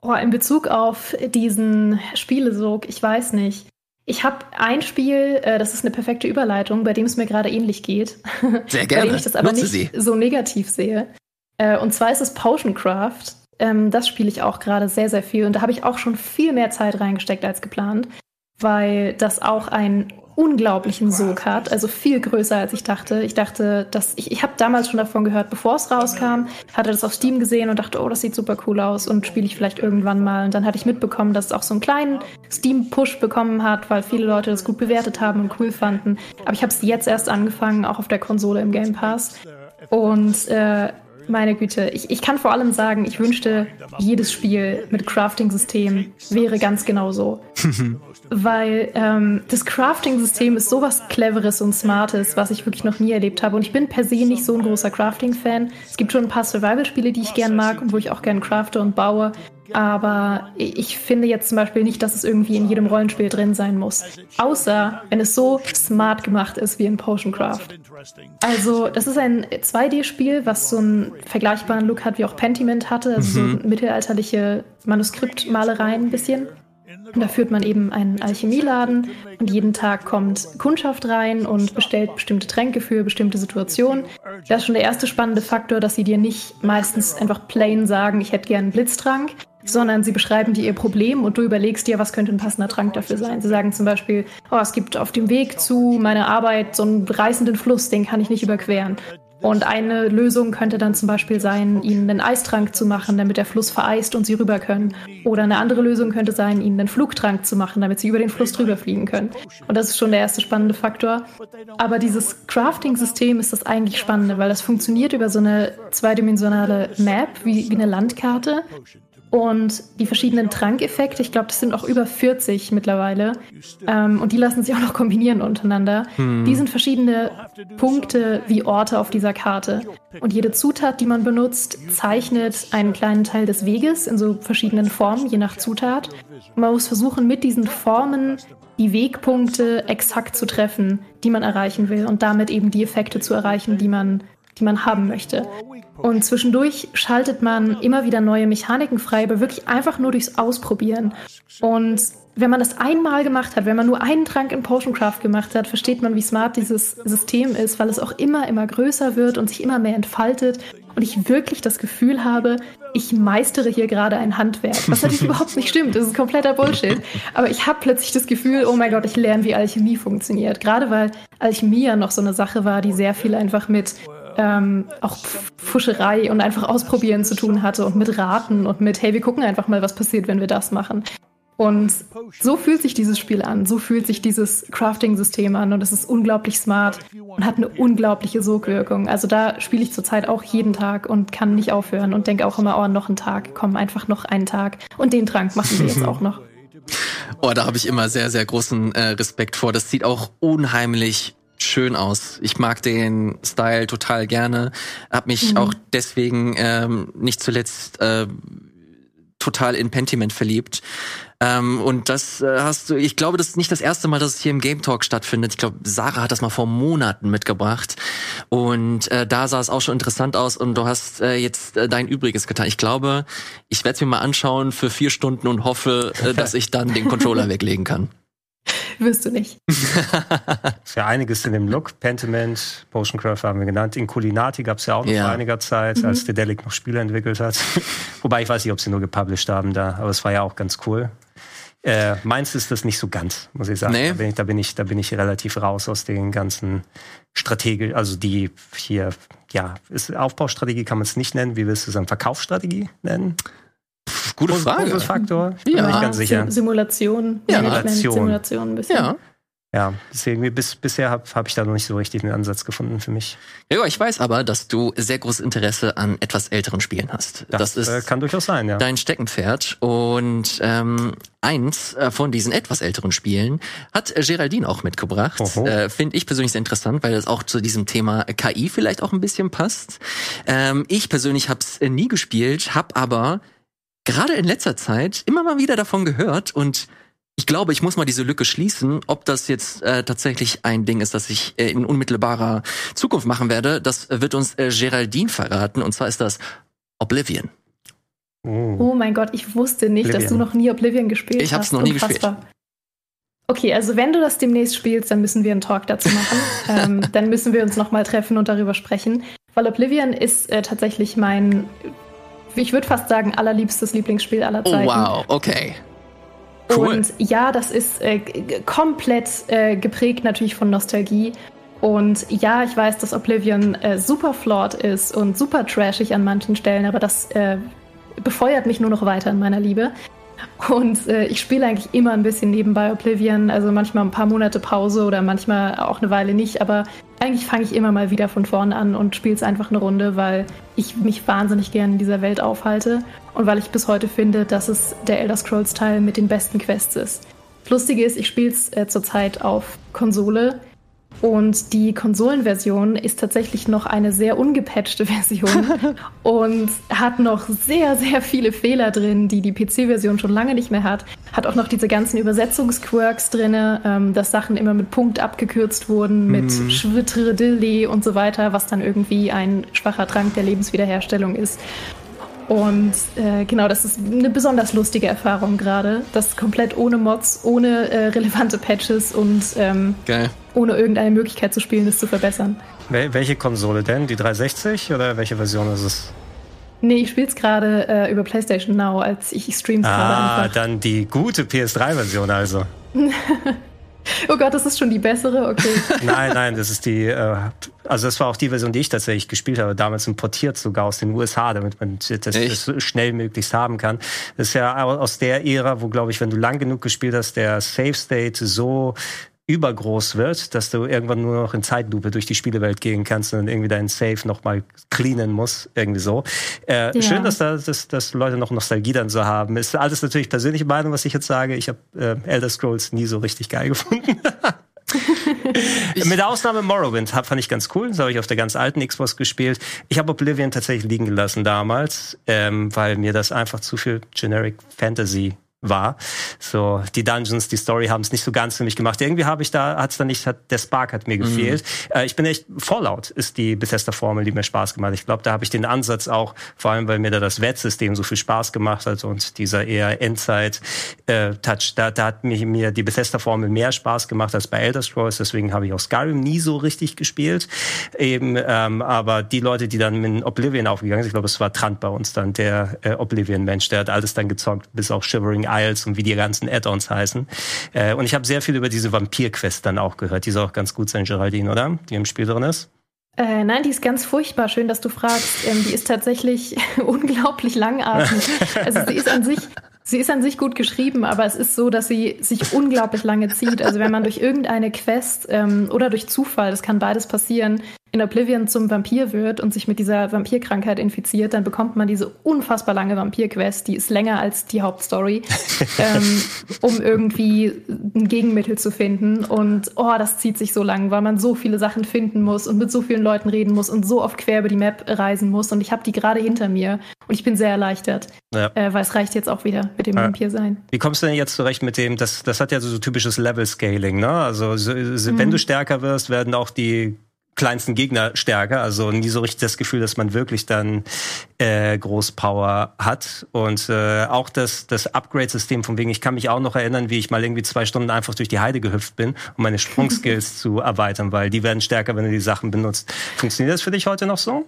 Oh, in Bezug auf diesen Spielesog, ich weiß nicht. Ich habe ein Spiel, äh, das ist eine perfekte Überleitung, bei dem es mir gerade ähnlich geht. Sehr gerne. bei dem ich das aber Nutze nicht sie. so negativ sehe. Äh, und zwar ist es Potioncraft. Ähm, das spiele ich auch gerade sehr, sehr viel. Und da habe ich auch schon viel mehr Zeit reingesteckt als geplant, weil das auch ein unglaublichen Sog hat, also viel größer als ich dachte. Ich dachte, dass ich, ich habe damals schon davon gehört, bevor es rauskam, hatte das auf Steam gesehen und dachte, oh, das sieht super cool aus und spiele ich vielleicht irgendwann mal. Und dann hatte ich mitbekommen, dass es auch so einen kleinen Steam-Push bekommen hat, weil viele Leute das gut bewertet haben und cool fanden. Aber ich habe es jetzt erst angefangen, auch auf der Konsole im Game Pass. Und äh, meine Güte, ich, ich kann vor allem sagen, ich wünschte, jedes Spiel mit Crafting-System wäre ganz genau so. weil ähm, das Crafting-System ist sowas Cleveres und Smartes, was ich wirklich noch nie erlebt habe. Und ich bin per se nicht so ein großer Crafting-Fan. Es gibt schon ein paar Survival-Spiele, die ich gern mag und wo ich auch gern crafte und baue. Aber ich finde jetzt zum Beispiel nicht, dass es irgendwie in jedem Rollenspiel drin sein muss. Außer wenn es so smart gemacht ist wie in Potioncraft. Also, das ist ein 2D-Spiel, was so einen vergleichbaren Look hat, wie auch Pentiment hatte. Also mhm. so mittelalterliche Manuskriptmalereien ein bisschen. Und da führt man eben einen Alchemieladen und jeden Tag kommt Kundschaft rein und bestellt bestimmte Tränke für bestimmte Situationen. Das ist schon der erste spannende Faktor, dass sie dir nicht meistens einfach plain sagen, ich hätte gern einen Blitztrank, sondern sie beschreiben dir ihr Problem und du überlegst dir, was könnte ein passender Trank dafür sein. Sie sagen zum Beispiel, oh, es gibt auf dem Weg zu meiner Arbeit so einen reißenden Fluss, den kann ich nicht überqueren. Und eine Lösung könnte dann zum Beispiel sein, ihnen einen Eistrank zu machen, damit der Fluss vereist und sie rüber können. Oder eine andere Lösung könnte sein, ihnen einen Flugtrank zu machen, damit sie über den Fluss drüber fliegen können. Und das ist schon der erste spannende Faktor. Aber dieses Crafting-System ist das eigentlich Spannende, weil das funktioniert über so eine zweidimensionale Map, wie, wie eine Landkarte. Und die verschiedenen Trankeffekte, ich glaube, das sind auch über 40 mittlerweile. Ähm, und die lassen sich auch noch kombinieren untereinander. Hm. Die sind verschiedene Punkte wie Orte auf dieser Karte. Und jede Zutat, die man benutzt, zeichnet einen kleinen Teil des Weges in so verschiedenen Formen, je nach Zutat. Und man muss versuchen, mit diesen Formen die Wegpunkte exakt zu treffen, die man erreichen will und damit eben die Effekte zu erreichen, die man, die man haben möchte. Und zwischendurch schaltet man immer wieder neue Mechaniken frei, aber wirklich einfach nur durchs Ausprobieren. Und wenn man das einmal gemacht hat, wenn man nur einen Trank in Potioncraft gemacht hat, versteht man, wie smart dieses System ist, weil es auch immer, immer größer wird und sich immer mehr entfaltet. Und ich wirklich das Gefühl habe, ich meistere hier gerade ein Handwerk. Was natürlich überhaupt nicht stimmt. Das ist kompletter Bullshit. Aber ich habe plötzlich das Gefühl, oh mein Gott, ich lerne, wie Alchemie funktioniert. Gerade weil Alchemie ja noch so eine Sache war, die sehr viel einfach mit ähm, auch Fuscherei und einfach ausprobieren zu tun hatte und mit Raten und mit, hey, wir gucken einfach mal, was passiert, wenn wir das machen. Und so fühlt sich dieses Spiel an, so fühlt sich dieses Crafting-System an und es ist unglaublich smart und hat eine unglaubliche Sogwirkung. Also da spiele ich zurzeit auch jeden Tag und kann nicht aufhören und denke auch immer, oh, noch ein Tag, komm, einfach noch einen Tag. Und den Trank machen wir jetzt auch noch. Oh, da habe ich immer sehr, sehr großen äh, Respekt vor. Das sieht auch unheimlich schön aus. Ich mag den Style total gerne. Hab mich mhm. auch deswegen ähm, nicht zuletzt äh, total in Pentiment verliebt. Ähm, und das äh, hast du, ich glaube, das ist nicht das erste Mal, dass es hier im Game Talk stattfindet. Ich glaube, Sarah hat das mal vor Monaten mitgebracht. Und äh, da sah es auch schon interessant aus und du hast äh, jetzt äh, dein Übriges getan. Ich glaube, ich werde es mir mal anschauen für vier Stunden und hoffe, äh, dass ich dann den Controller weglegen kann. Wirst du nicht. ist ja einiges in dem Look. Pentiment, Potioncraft haben wir genannt. In Culinati gab es ja auch noch ja. vor einiger Zeit, mhm. als Dedelic noch Spiele entwickelt hat. Wobei ich weiß nicht, ob sie nur gepublished haben da, aber es war ja auch ganz cool. Äh, meins ist das nicht so ganz, muss ich sagen. Nee. Da, bin ich, da, bin ich, da bin ich relativ raus aus den ganzen Strategien, also die hier, ja, ist Aufbaustrategie kann man es nicht nennen. Wie willst du es dann? Verkaufsstrategie nennen? Gute Frage. Faktor. Ich bin ja. nicht ganz sicher. Simulation. Ja. Simulation. Simulation ein bisschen. Ja. Ja, deswegen bis, bisher habe hab ich da noch nicht so richtig einen Ansatz gefunden für mich. Ja, ich weiß aber, dass du sehr großes Interesse an etwas älteren Spielen hast. Das, das ist äh, kann durchaus sein, ja. Dein Steckenpferd und ähm, eins äh, von diesen etwas älteren Spielen hat Geraldine auch mitgebracht. Äh, Finde ich persönlich sehr interessant, weil das auch zu diesem Thema KI vielleicht auch ein bisschen passt. Ähm, ich persönlich habe es nie gespielt, habe aber gerade in letzter Zeit immer mal wieder davon gehört und ich glaube, ich muss mal diese Lücke schließen, ob das jetzt äh, tatsächlich ein Ding ist, das ich äh, in unmittelbarer Zukunft machen werde. Das wird uns äh, Geraldine verraten und zwar ist das Oblivion. Oh. oh mein Gott, ich wusste nicht, Oblivion. dass du noch nie Oblivion gespielt ich hab's hast. Ich habe es noch nie Unfassbar. gespielt. Okay, also wenn du das demnächst spielst, dann müssen wir einen Talk dazu machen. ähm, dann müssen wir uns noch mal treffen und darüber sprechen, weil Oblivion ist äh, tatsächlich mein ich würde fast sagen, allerliebstes Lieblingsspiel aller oh, Zeiten. Oh, wow, okay. Cool. Und ja, das ist äh, komplett äh, geprägt natürlich von Nostalgie. Und ja, ich weiß, dass Oblivion äh, super flawed ist und super trashig an manchen Stellen, aber das äh, befeuert mich nur noch weiter in meiner Liebe. Und äh, ich spiele eigentlich immer ein bisschen nebenbei Oblivion, also manchmal ein paar Monate Pause oder manchmal auch eine Weile nicht, aber eigentlich fange ich immer mal wieder von vorne an und spiele es einfach eine Runde, weil ich mich wahnsinnig gerne in dieser Welt aufhalte und weil ich bis heute finde, dass es der Elder Scrolls Teil mit den besten Quests ist. Das Lustige ist, ich spiele es äh, zurzeit auf Konsole. Und die Konsolenversion ist tatsächlich noch eine sehr ungepatchte Version und hat noch sehr, sehr viele Fehler drin, die die PC-Version schon lange nicht mehr hat. Hat auch noch diese ganzen Übersetzungsquirks drin, ähm, dass Sachen immer mit Punkt abgekürzt wurden, mit mhm. Schwittredilli und so weiter, was dann irgendwie ein schwacher Trank der Lebenswiederherstellung ist. Und äh, genau, das ist eine besonders lustige Erfahrung gerade. Das komplett ohne Mods, ohne äh, relevante Patches und ähm, ohne irgendeine Möglichkeit zu spielen, das zu verbessern. Wel welche Konsole denn? Die 360 oder welche Version ist es? Nee, ich spiele es gerade äh, über PlayStation Now, als ich streams ah, gerade Ah, dann die gute PS3-Version also. Oh Gott, das ist schon die bessere, okay. nein, nein, das ist die, äh, also das war auch die Version, die ich tatsächlich gespielt habe, damals importiert sogar aus den USA, damit man das, das schnell möglichst haben kann. Das ist ja aus der Ära, wo, glaube ich, wenn du lang genug gespielt hast, der Save State so übergroß wird, dass du irgendwann nur noch in Zeitlupe durch die Spielewelt gehen kannst und irgendwie deinen Safe nochmal cleanen musst, irgendwie so. Äh, ja. Schön, dass, da, dass, dass Leute noch Nostalgie dann so haben. Ist alles natürlich persönliche Meinung, was ich jetzt sage. Ich habe äh, Elder Scrolls nie so richtig geil gefunden. Mit der Ausnahme Morrowind hab, fand ich ganz cool. Das habe ich auf der ganz alten Xbox gespielt. Ich habe Oblivion tatsächlich liegen gelassen damals, ähm, weil mir das einfach zu viel Generic Fantasy war. So, die Dungeons, die Story haben es nicht so ganz für mich gemacht. Irgendwie habe ich da, hat es dann nicht, hat, der Spark hat mir gefehlt. Mhm. Äh, ich bin echt, Fallout ist die Bethesda-Formel, die mir Spaß gemacht hat. Ich glaube, da habe ich den Ansatz auch, vor allem, weil mir da das Wettsystem so viel Spaß gemacht hat und dieser eher Endzeit-Touch, äh, da, da hat mir, mir die Bethesda-Formel mehr Spaß gemacht als bei Elder Scrolls. Deswegen habe ich auch Skyrim nie so richtig gespielt. Eben, ähm, aber die Leute, die dann mit Oblivion aufgegangen sind, ich glaube, es war Trant bei uns dann, der äh, Oblivion-Mensch, der hat alles dann gezockt, bis auf Shivering Isles und wie die ganzen Add-ons heißen. Äh, und ich habe sehr viel über diese Vampir-Quest dann auch gehört. Die soll auch ganz gut sein, Geraldine, oder? Die im Spiel drin ist. Äh, nein, die ist ganz furchtbar. Schön, dass du fragst. Ähm, die ist tatsächlich unglaublich langatmig. Also sie ist an sich Sie ist an sich gut geschrieben, aber es ist so, dass sie sich unglaublich lange zieht. Also wenn man durch irgendeine Quest ähm, oder durch Zufall, das kann beides passieren, in Oblivion zum Vampir wird und sich mit dieser Vampirkrankheit infiziert, dann bekommt man diese unfassbar lange Vampirquest, die ist länger als die Hauptstory, ähm, um irgendwie ein Gegenmittel zu finden. Und oh, das zieht sich so lang, weil man so viele Sachen finden muss und mit so vielen Leuten reden muss und so oft quer über die Map reisen muss. Und ich habe die gerade hinter mir und ich bin sehr erleichtert, ja. äh, weil es reicht jetzt auch wieder mit dem ja. Vampir sein. Wie kommst du denn jetzt zurecht mit dem, das, das hat ja so, so typisches Level-Scaling, ne? Also so, so, mhm. wenn du stärker wirst, werden auch die kleinsten Gegner stärker. Also nie so richtig das Gefühl, dass man wirklich dann äh, Großpower hat. Und äh, auch das, das Upgrade-System von wegen, ich kann mich auch noch erinnern, wie ich mal irgendwie zwei Stunden einfach durch die Heide gehüpft bin, um meine Sprungskills zu erweitern, weil die werden stärker, wenn du die Sachen benutzt. Funktioniert das für dich heute noch so?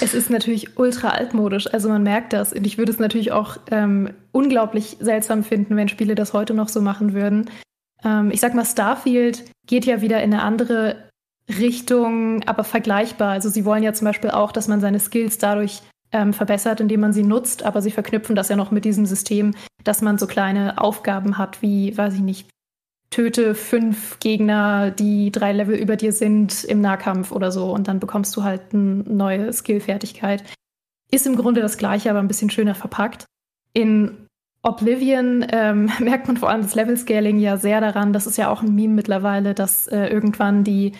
Es ist natürlich ultra altmodisch, also man merkt das. Und ich würde es natürlich auch ähm, unglaublich seltsam finden, wenn Spiele das heute noch so machen würden. Ähm, ich sag mal, Starfield geht ja wieder in eine andere Richtung, aber vergleichbar. Also sie wollen ja zum Beispiel auch, dass man seine Skills dadurch ähm, verbessert, indem man sie nutzt, aber sie verknüpfen das ja noch mit diesem System, dass man so kleine Aufgaben hat, wie, weiß ich nicht, töte fünf Gegner, die drei Level über dir sind im Nahkampf oder so und dann bekommst du halt eine neue Skillfertigkeit. Ist im Grunde das gleiche, aber ein bisschen schöner verpackt. In Oblivion ähm, merkt man vor allem das Level-Scaling ja sehr daran, das ist ja auch ein Meme mittlerweile, dass äh, irgendwann die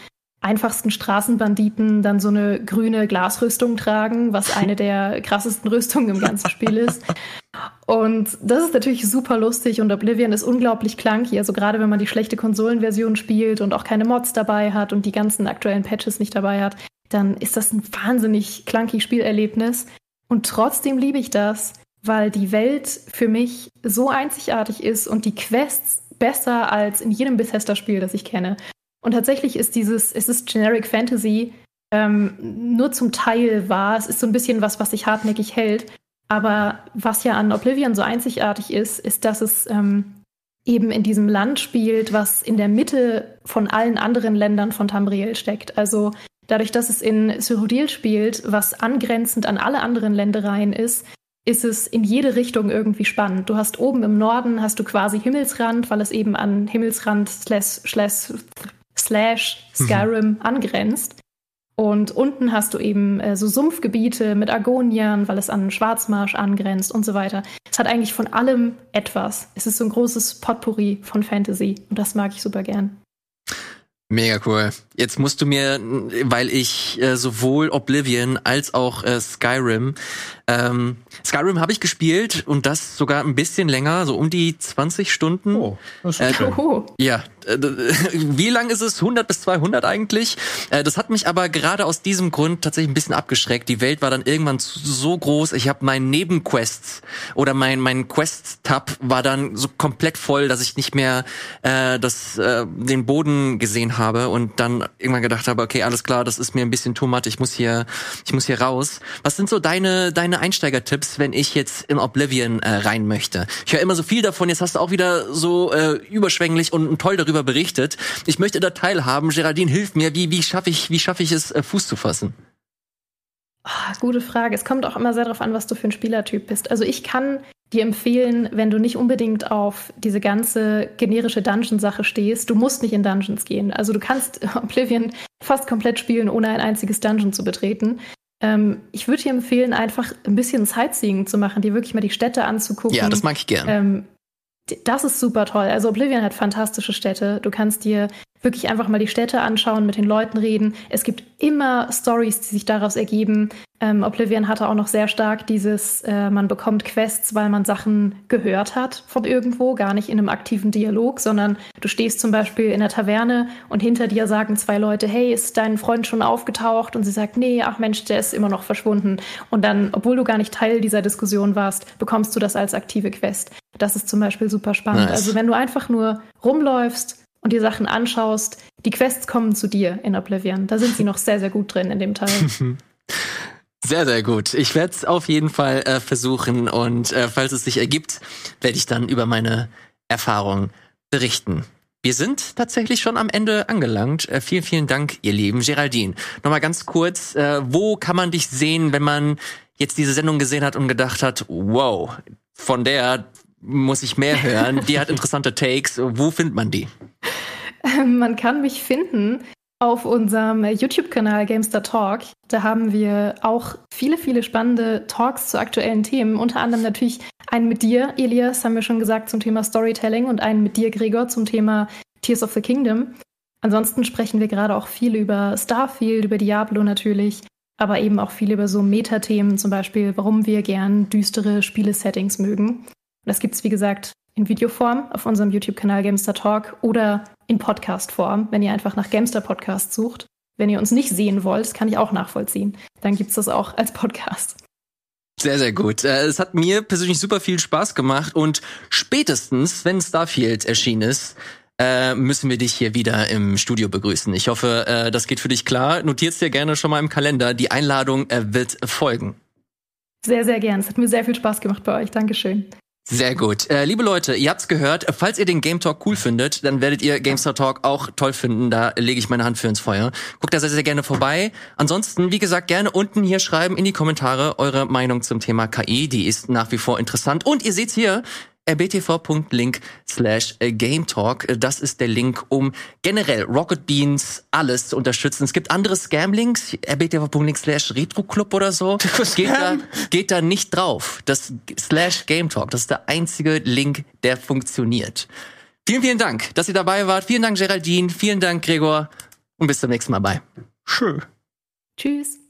einfachsten Straßenbanditen dann so eine grüne Glasrüstung tragen, was eine der krassesten Rüstungen im ganzen Spiel ist. Und das ist natürlich super lustig und Oblivion ist unglaublich clunky. Also gerade wenn man die schlechte Konsolenversion spielt und auch keine Mods dabei hat und die ganzen aktuellen Patches nicht dabei hat, dann ist das ein wahnsinnig clunky Spielerlebnis. Und trotzdem liebe ich das, weil die Welt für mich so einzigartig ist und die Quests besser als in jedem Bethesda-Spiel, das ich kenne. Und tatsächlich ist dieses, es ist Generic Fantasy ähm, nur zum Teil wahr. Es ist so ein bisschen was, was sich hartnäckig hält. Aber was ja an Oblivion so einzigartig ist, ist, dass es ähm, eben in diesem Land spielt, was in der Mitte von allen anderen Ländern von Tamriel steckt. Also dadurch, dass es in Cyrodiil spielt, was angrenzend an alle anderen Ländereien ist, ist es in jede Richtung irgendwie spannend. Du hast oben im Norden hast du quasi Himmelsrand, weil es eben an Himmelsrand slash, slash slash Skyrim mhm. angrenzt. Und unten hast du eben äh, so Sumpfgebiete mit Argoniern, weil es an Schwarzmarsch angrenzt und so weiter. Es hat eigentlich von allem etwas. Es ist so ein großes Potpourri von Fantasy und das mag ich super gern. Mega cool. Jetzt musst du mir, weil ich äh, sowohl Oblivion als auch äh, Skyrim ähm, Skyrim habe ich gespielt und das sogar ein bisschen länger, so um die 20 Stunden. Oh, das ist äh, schön. Ja, äh, wie lang ist es? 100 bis 200 eigentlich. Äh, das hat mich aber gerade aus diesem Grund tatsächlich ein bisschen abgeschreckt. Die Welt war dann irgendwann so groß. Ich habe meinen Nebenquests oder mein mein Quest-Tab war dann so komplett voll, dass ich nicht mehr äh, das äh, den Boden gesehen habe und dann irgendwann gedacht habe, okay, alles klar, das ist mir ein bisschen too much. Ich muss hier ich muss hier raus. Was sind so deine deine Einsteigertipps, wenn ich jetzt in Oblivion äh, rein möchte? Ich höre immer so viel davon, jetzt hast du auch wieder so äh, überschwänglich und toll darüber berichtet. Ich möchte da teilhaben. Geraldine, hilf mir. Wie, wie schaffe ich, wie ich es, äh, Fuß zu fassen? Oh, gute Frage. Es kommt auch immer sehr darauf an, was du für ein Spielertyp bist. Also ich kann dir empfehlen, wenn du nicht unbedingt auf diese ganze generische Dungeon-Sache stehst, du musst nicht in Dungeons gehen. Also du kannst Oblivion fast komplett spielen, ohne ein einziges Dungeon zu betreten. Ähm, ich würde dir empfehlen, einfach ein bisschen Sightseeing zu machen, dir wirklich mal die Städte anzugucken. Ja, das mag ich gern. Ähm, das ist super toll. Also Oblivion hat fantastische Städte. Du kannst dir wirklich einfach mal die Städte anschauen, mit den Leuten reden. Es gibt immer Stories, die sich daraus ergeben. Ähm, Oblivion hatte auch noch sehr stark dieses, äh, man bekommt Quests, weil man Sachen gehört hat von irgendwo, gar nicht in einem aktiven Dialog, sondern du stehst zum Beispiel in der Taverne und hinter dir sagen zwei Leute, hey, ist dein Freund schon aufgetaucht? Und sie sagt, nee, ach Mensch, der ist immer noch verschwunden. Und dann, obwohl du gar nicht Teil dieser Diskussion warst, bekommst du das als aktive Quest. Das ist zum Beispiel super spannend. Nice. Also wenn du einfach nur rumläufst, und dir Sachen anschaust, die Quests kommen zu dir in Oblivion. Da sind sie noch sehr, sehr gut drin in dem Teil. Sehr, sehr gut. Ich werde es auf jeden Fall äh, versuchen und äh, falls es sich ergibt, werde ich dann über meine Erfahrung berichten. Wir sind tatsächlich schon am Ende angelangt. Äh, vielen, vielen Dank, ihr Lieben. Geraldine, nochmal ganz kurz, äh, wo kann man dich sehen, wenn man jetzt diese Sendung gesehen hat und gedacht hat, wow, von der muss ich mehr hören, die hat interessante Takes. Wo findet man die? Man kann mich finden auf unserem YouTube-Kanal Gamester Talk. Da haben wir auch viele, viele spannende Talks zu aktuellen Themen. Unter anderem natürlich einen mit dir, Elias, haben wir schon gesagt, zum Thema Storytelling und einen mit dir, Gregor, zum Thema Tears of the Kingdom. Ansonsten sprechen wir gerade auch viel über Starfield, über Diablo natürlich, aber eben auch viel über so Metathemen, zum Beispiel, warum wir gern düstere Spielesettings mögen. Und das gibt es, wie gesagt, in Videoform auf unserem YouTube-Kanal Gamester Talk oder in Podcast-Form, wenn ihr einfach nach Gamester Podcast sucht. Wenn ihr uns nicht sehen wollt, kann ich auch nachvollziehen. Dann gibt's das auch als Podcast. Sehr, sehr gut. Äh, es hat mir persönlich super viel Spaß gemacht und spätestens, wenn Starfield erschienen ist, äh, müssen wir dich hier wieder im Studio begrüßen. Ich hoffe, äh, das geht für dich klar. Notierst dir gerne schon mal im Kalender. Die Einladung wird folgen. Sehr, sehr gern. Es hat mir sehr viel Spaß gemacht bei euch. Dankeschön. Sehr gut. Äh, liebe Leute, ihr habt's gehört. Falls ihr den Game Talk cool findet, dann werdet ihr GameStar Talk auch toll finden. Da lege ich meine Hand für ins Feuer. Guckt da sehr, sehr gerne vorbei. Ansonsten, wie gesagt, gerne unten hier schreiben in die Kommentare eure Meinung zum Thema KI. Die ist nach wie vor interessant. Und ihr seht hier, rbtv.link slash Game Talk. Das ist der Link, um generell Rocket Beans alles zu unterstützen. Es gibt andere Scam-Links, rbtv.link slash Retro Club oder so. Geht da, geht da nicht drauf. Das slash Game Talk, das ist der einzige Link, der funktioniert. Vielen, vielen Dank, dass ihr dabei wart. Vielen Dank, Geraldine. Vielen Dank, Gregor. Und bis zum nächsten Mal. Bye. Schön. Tschüss.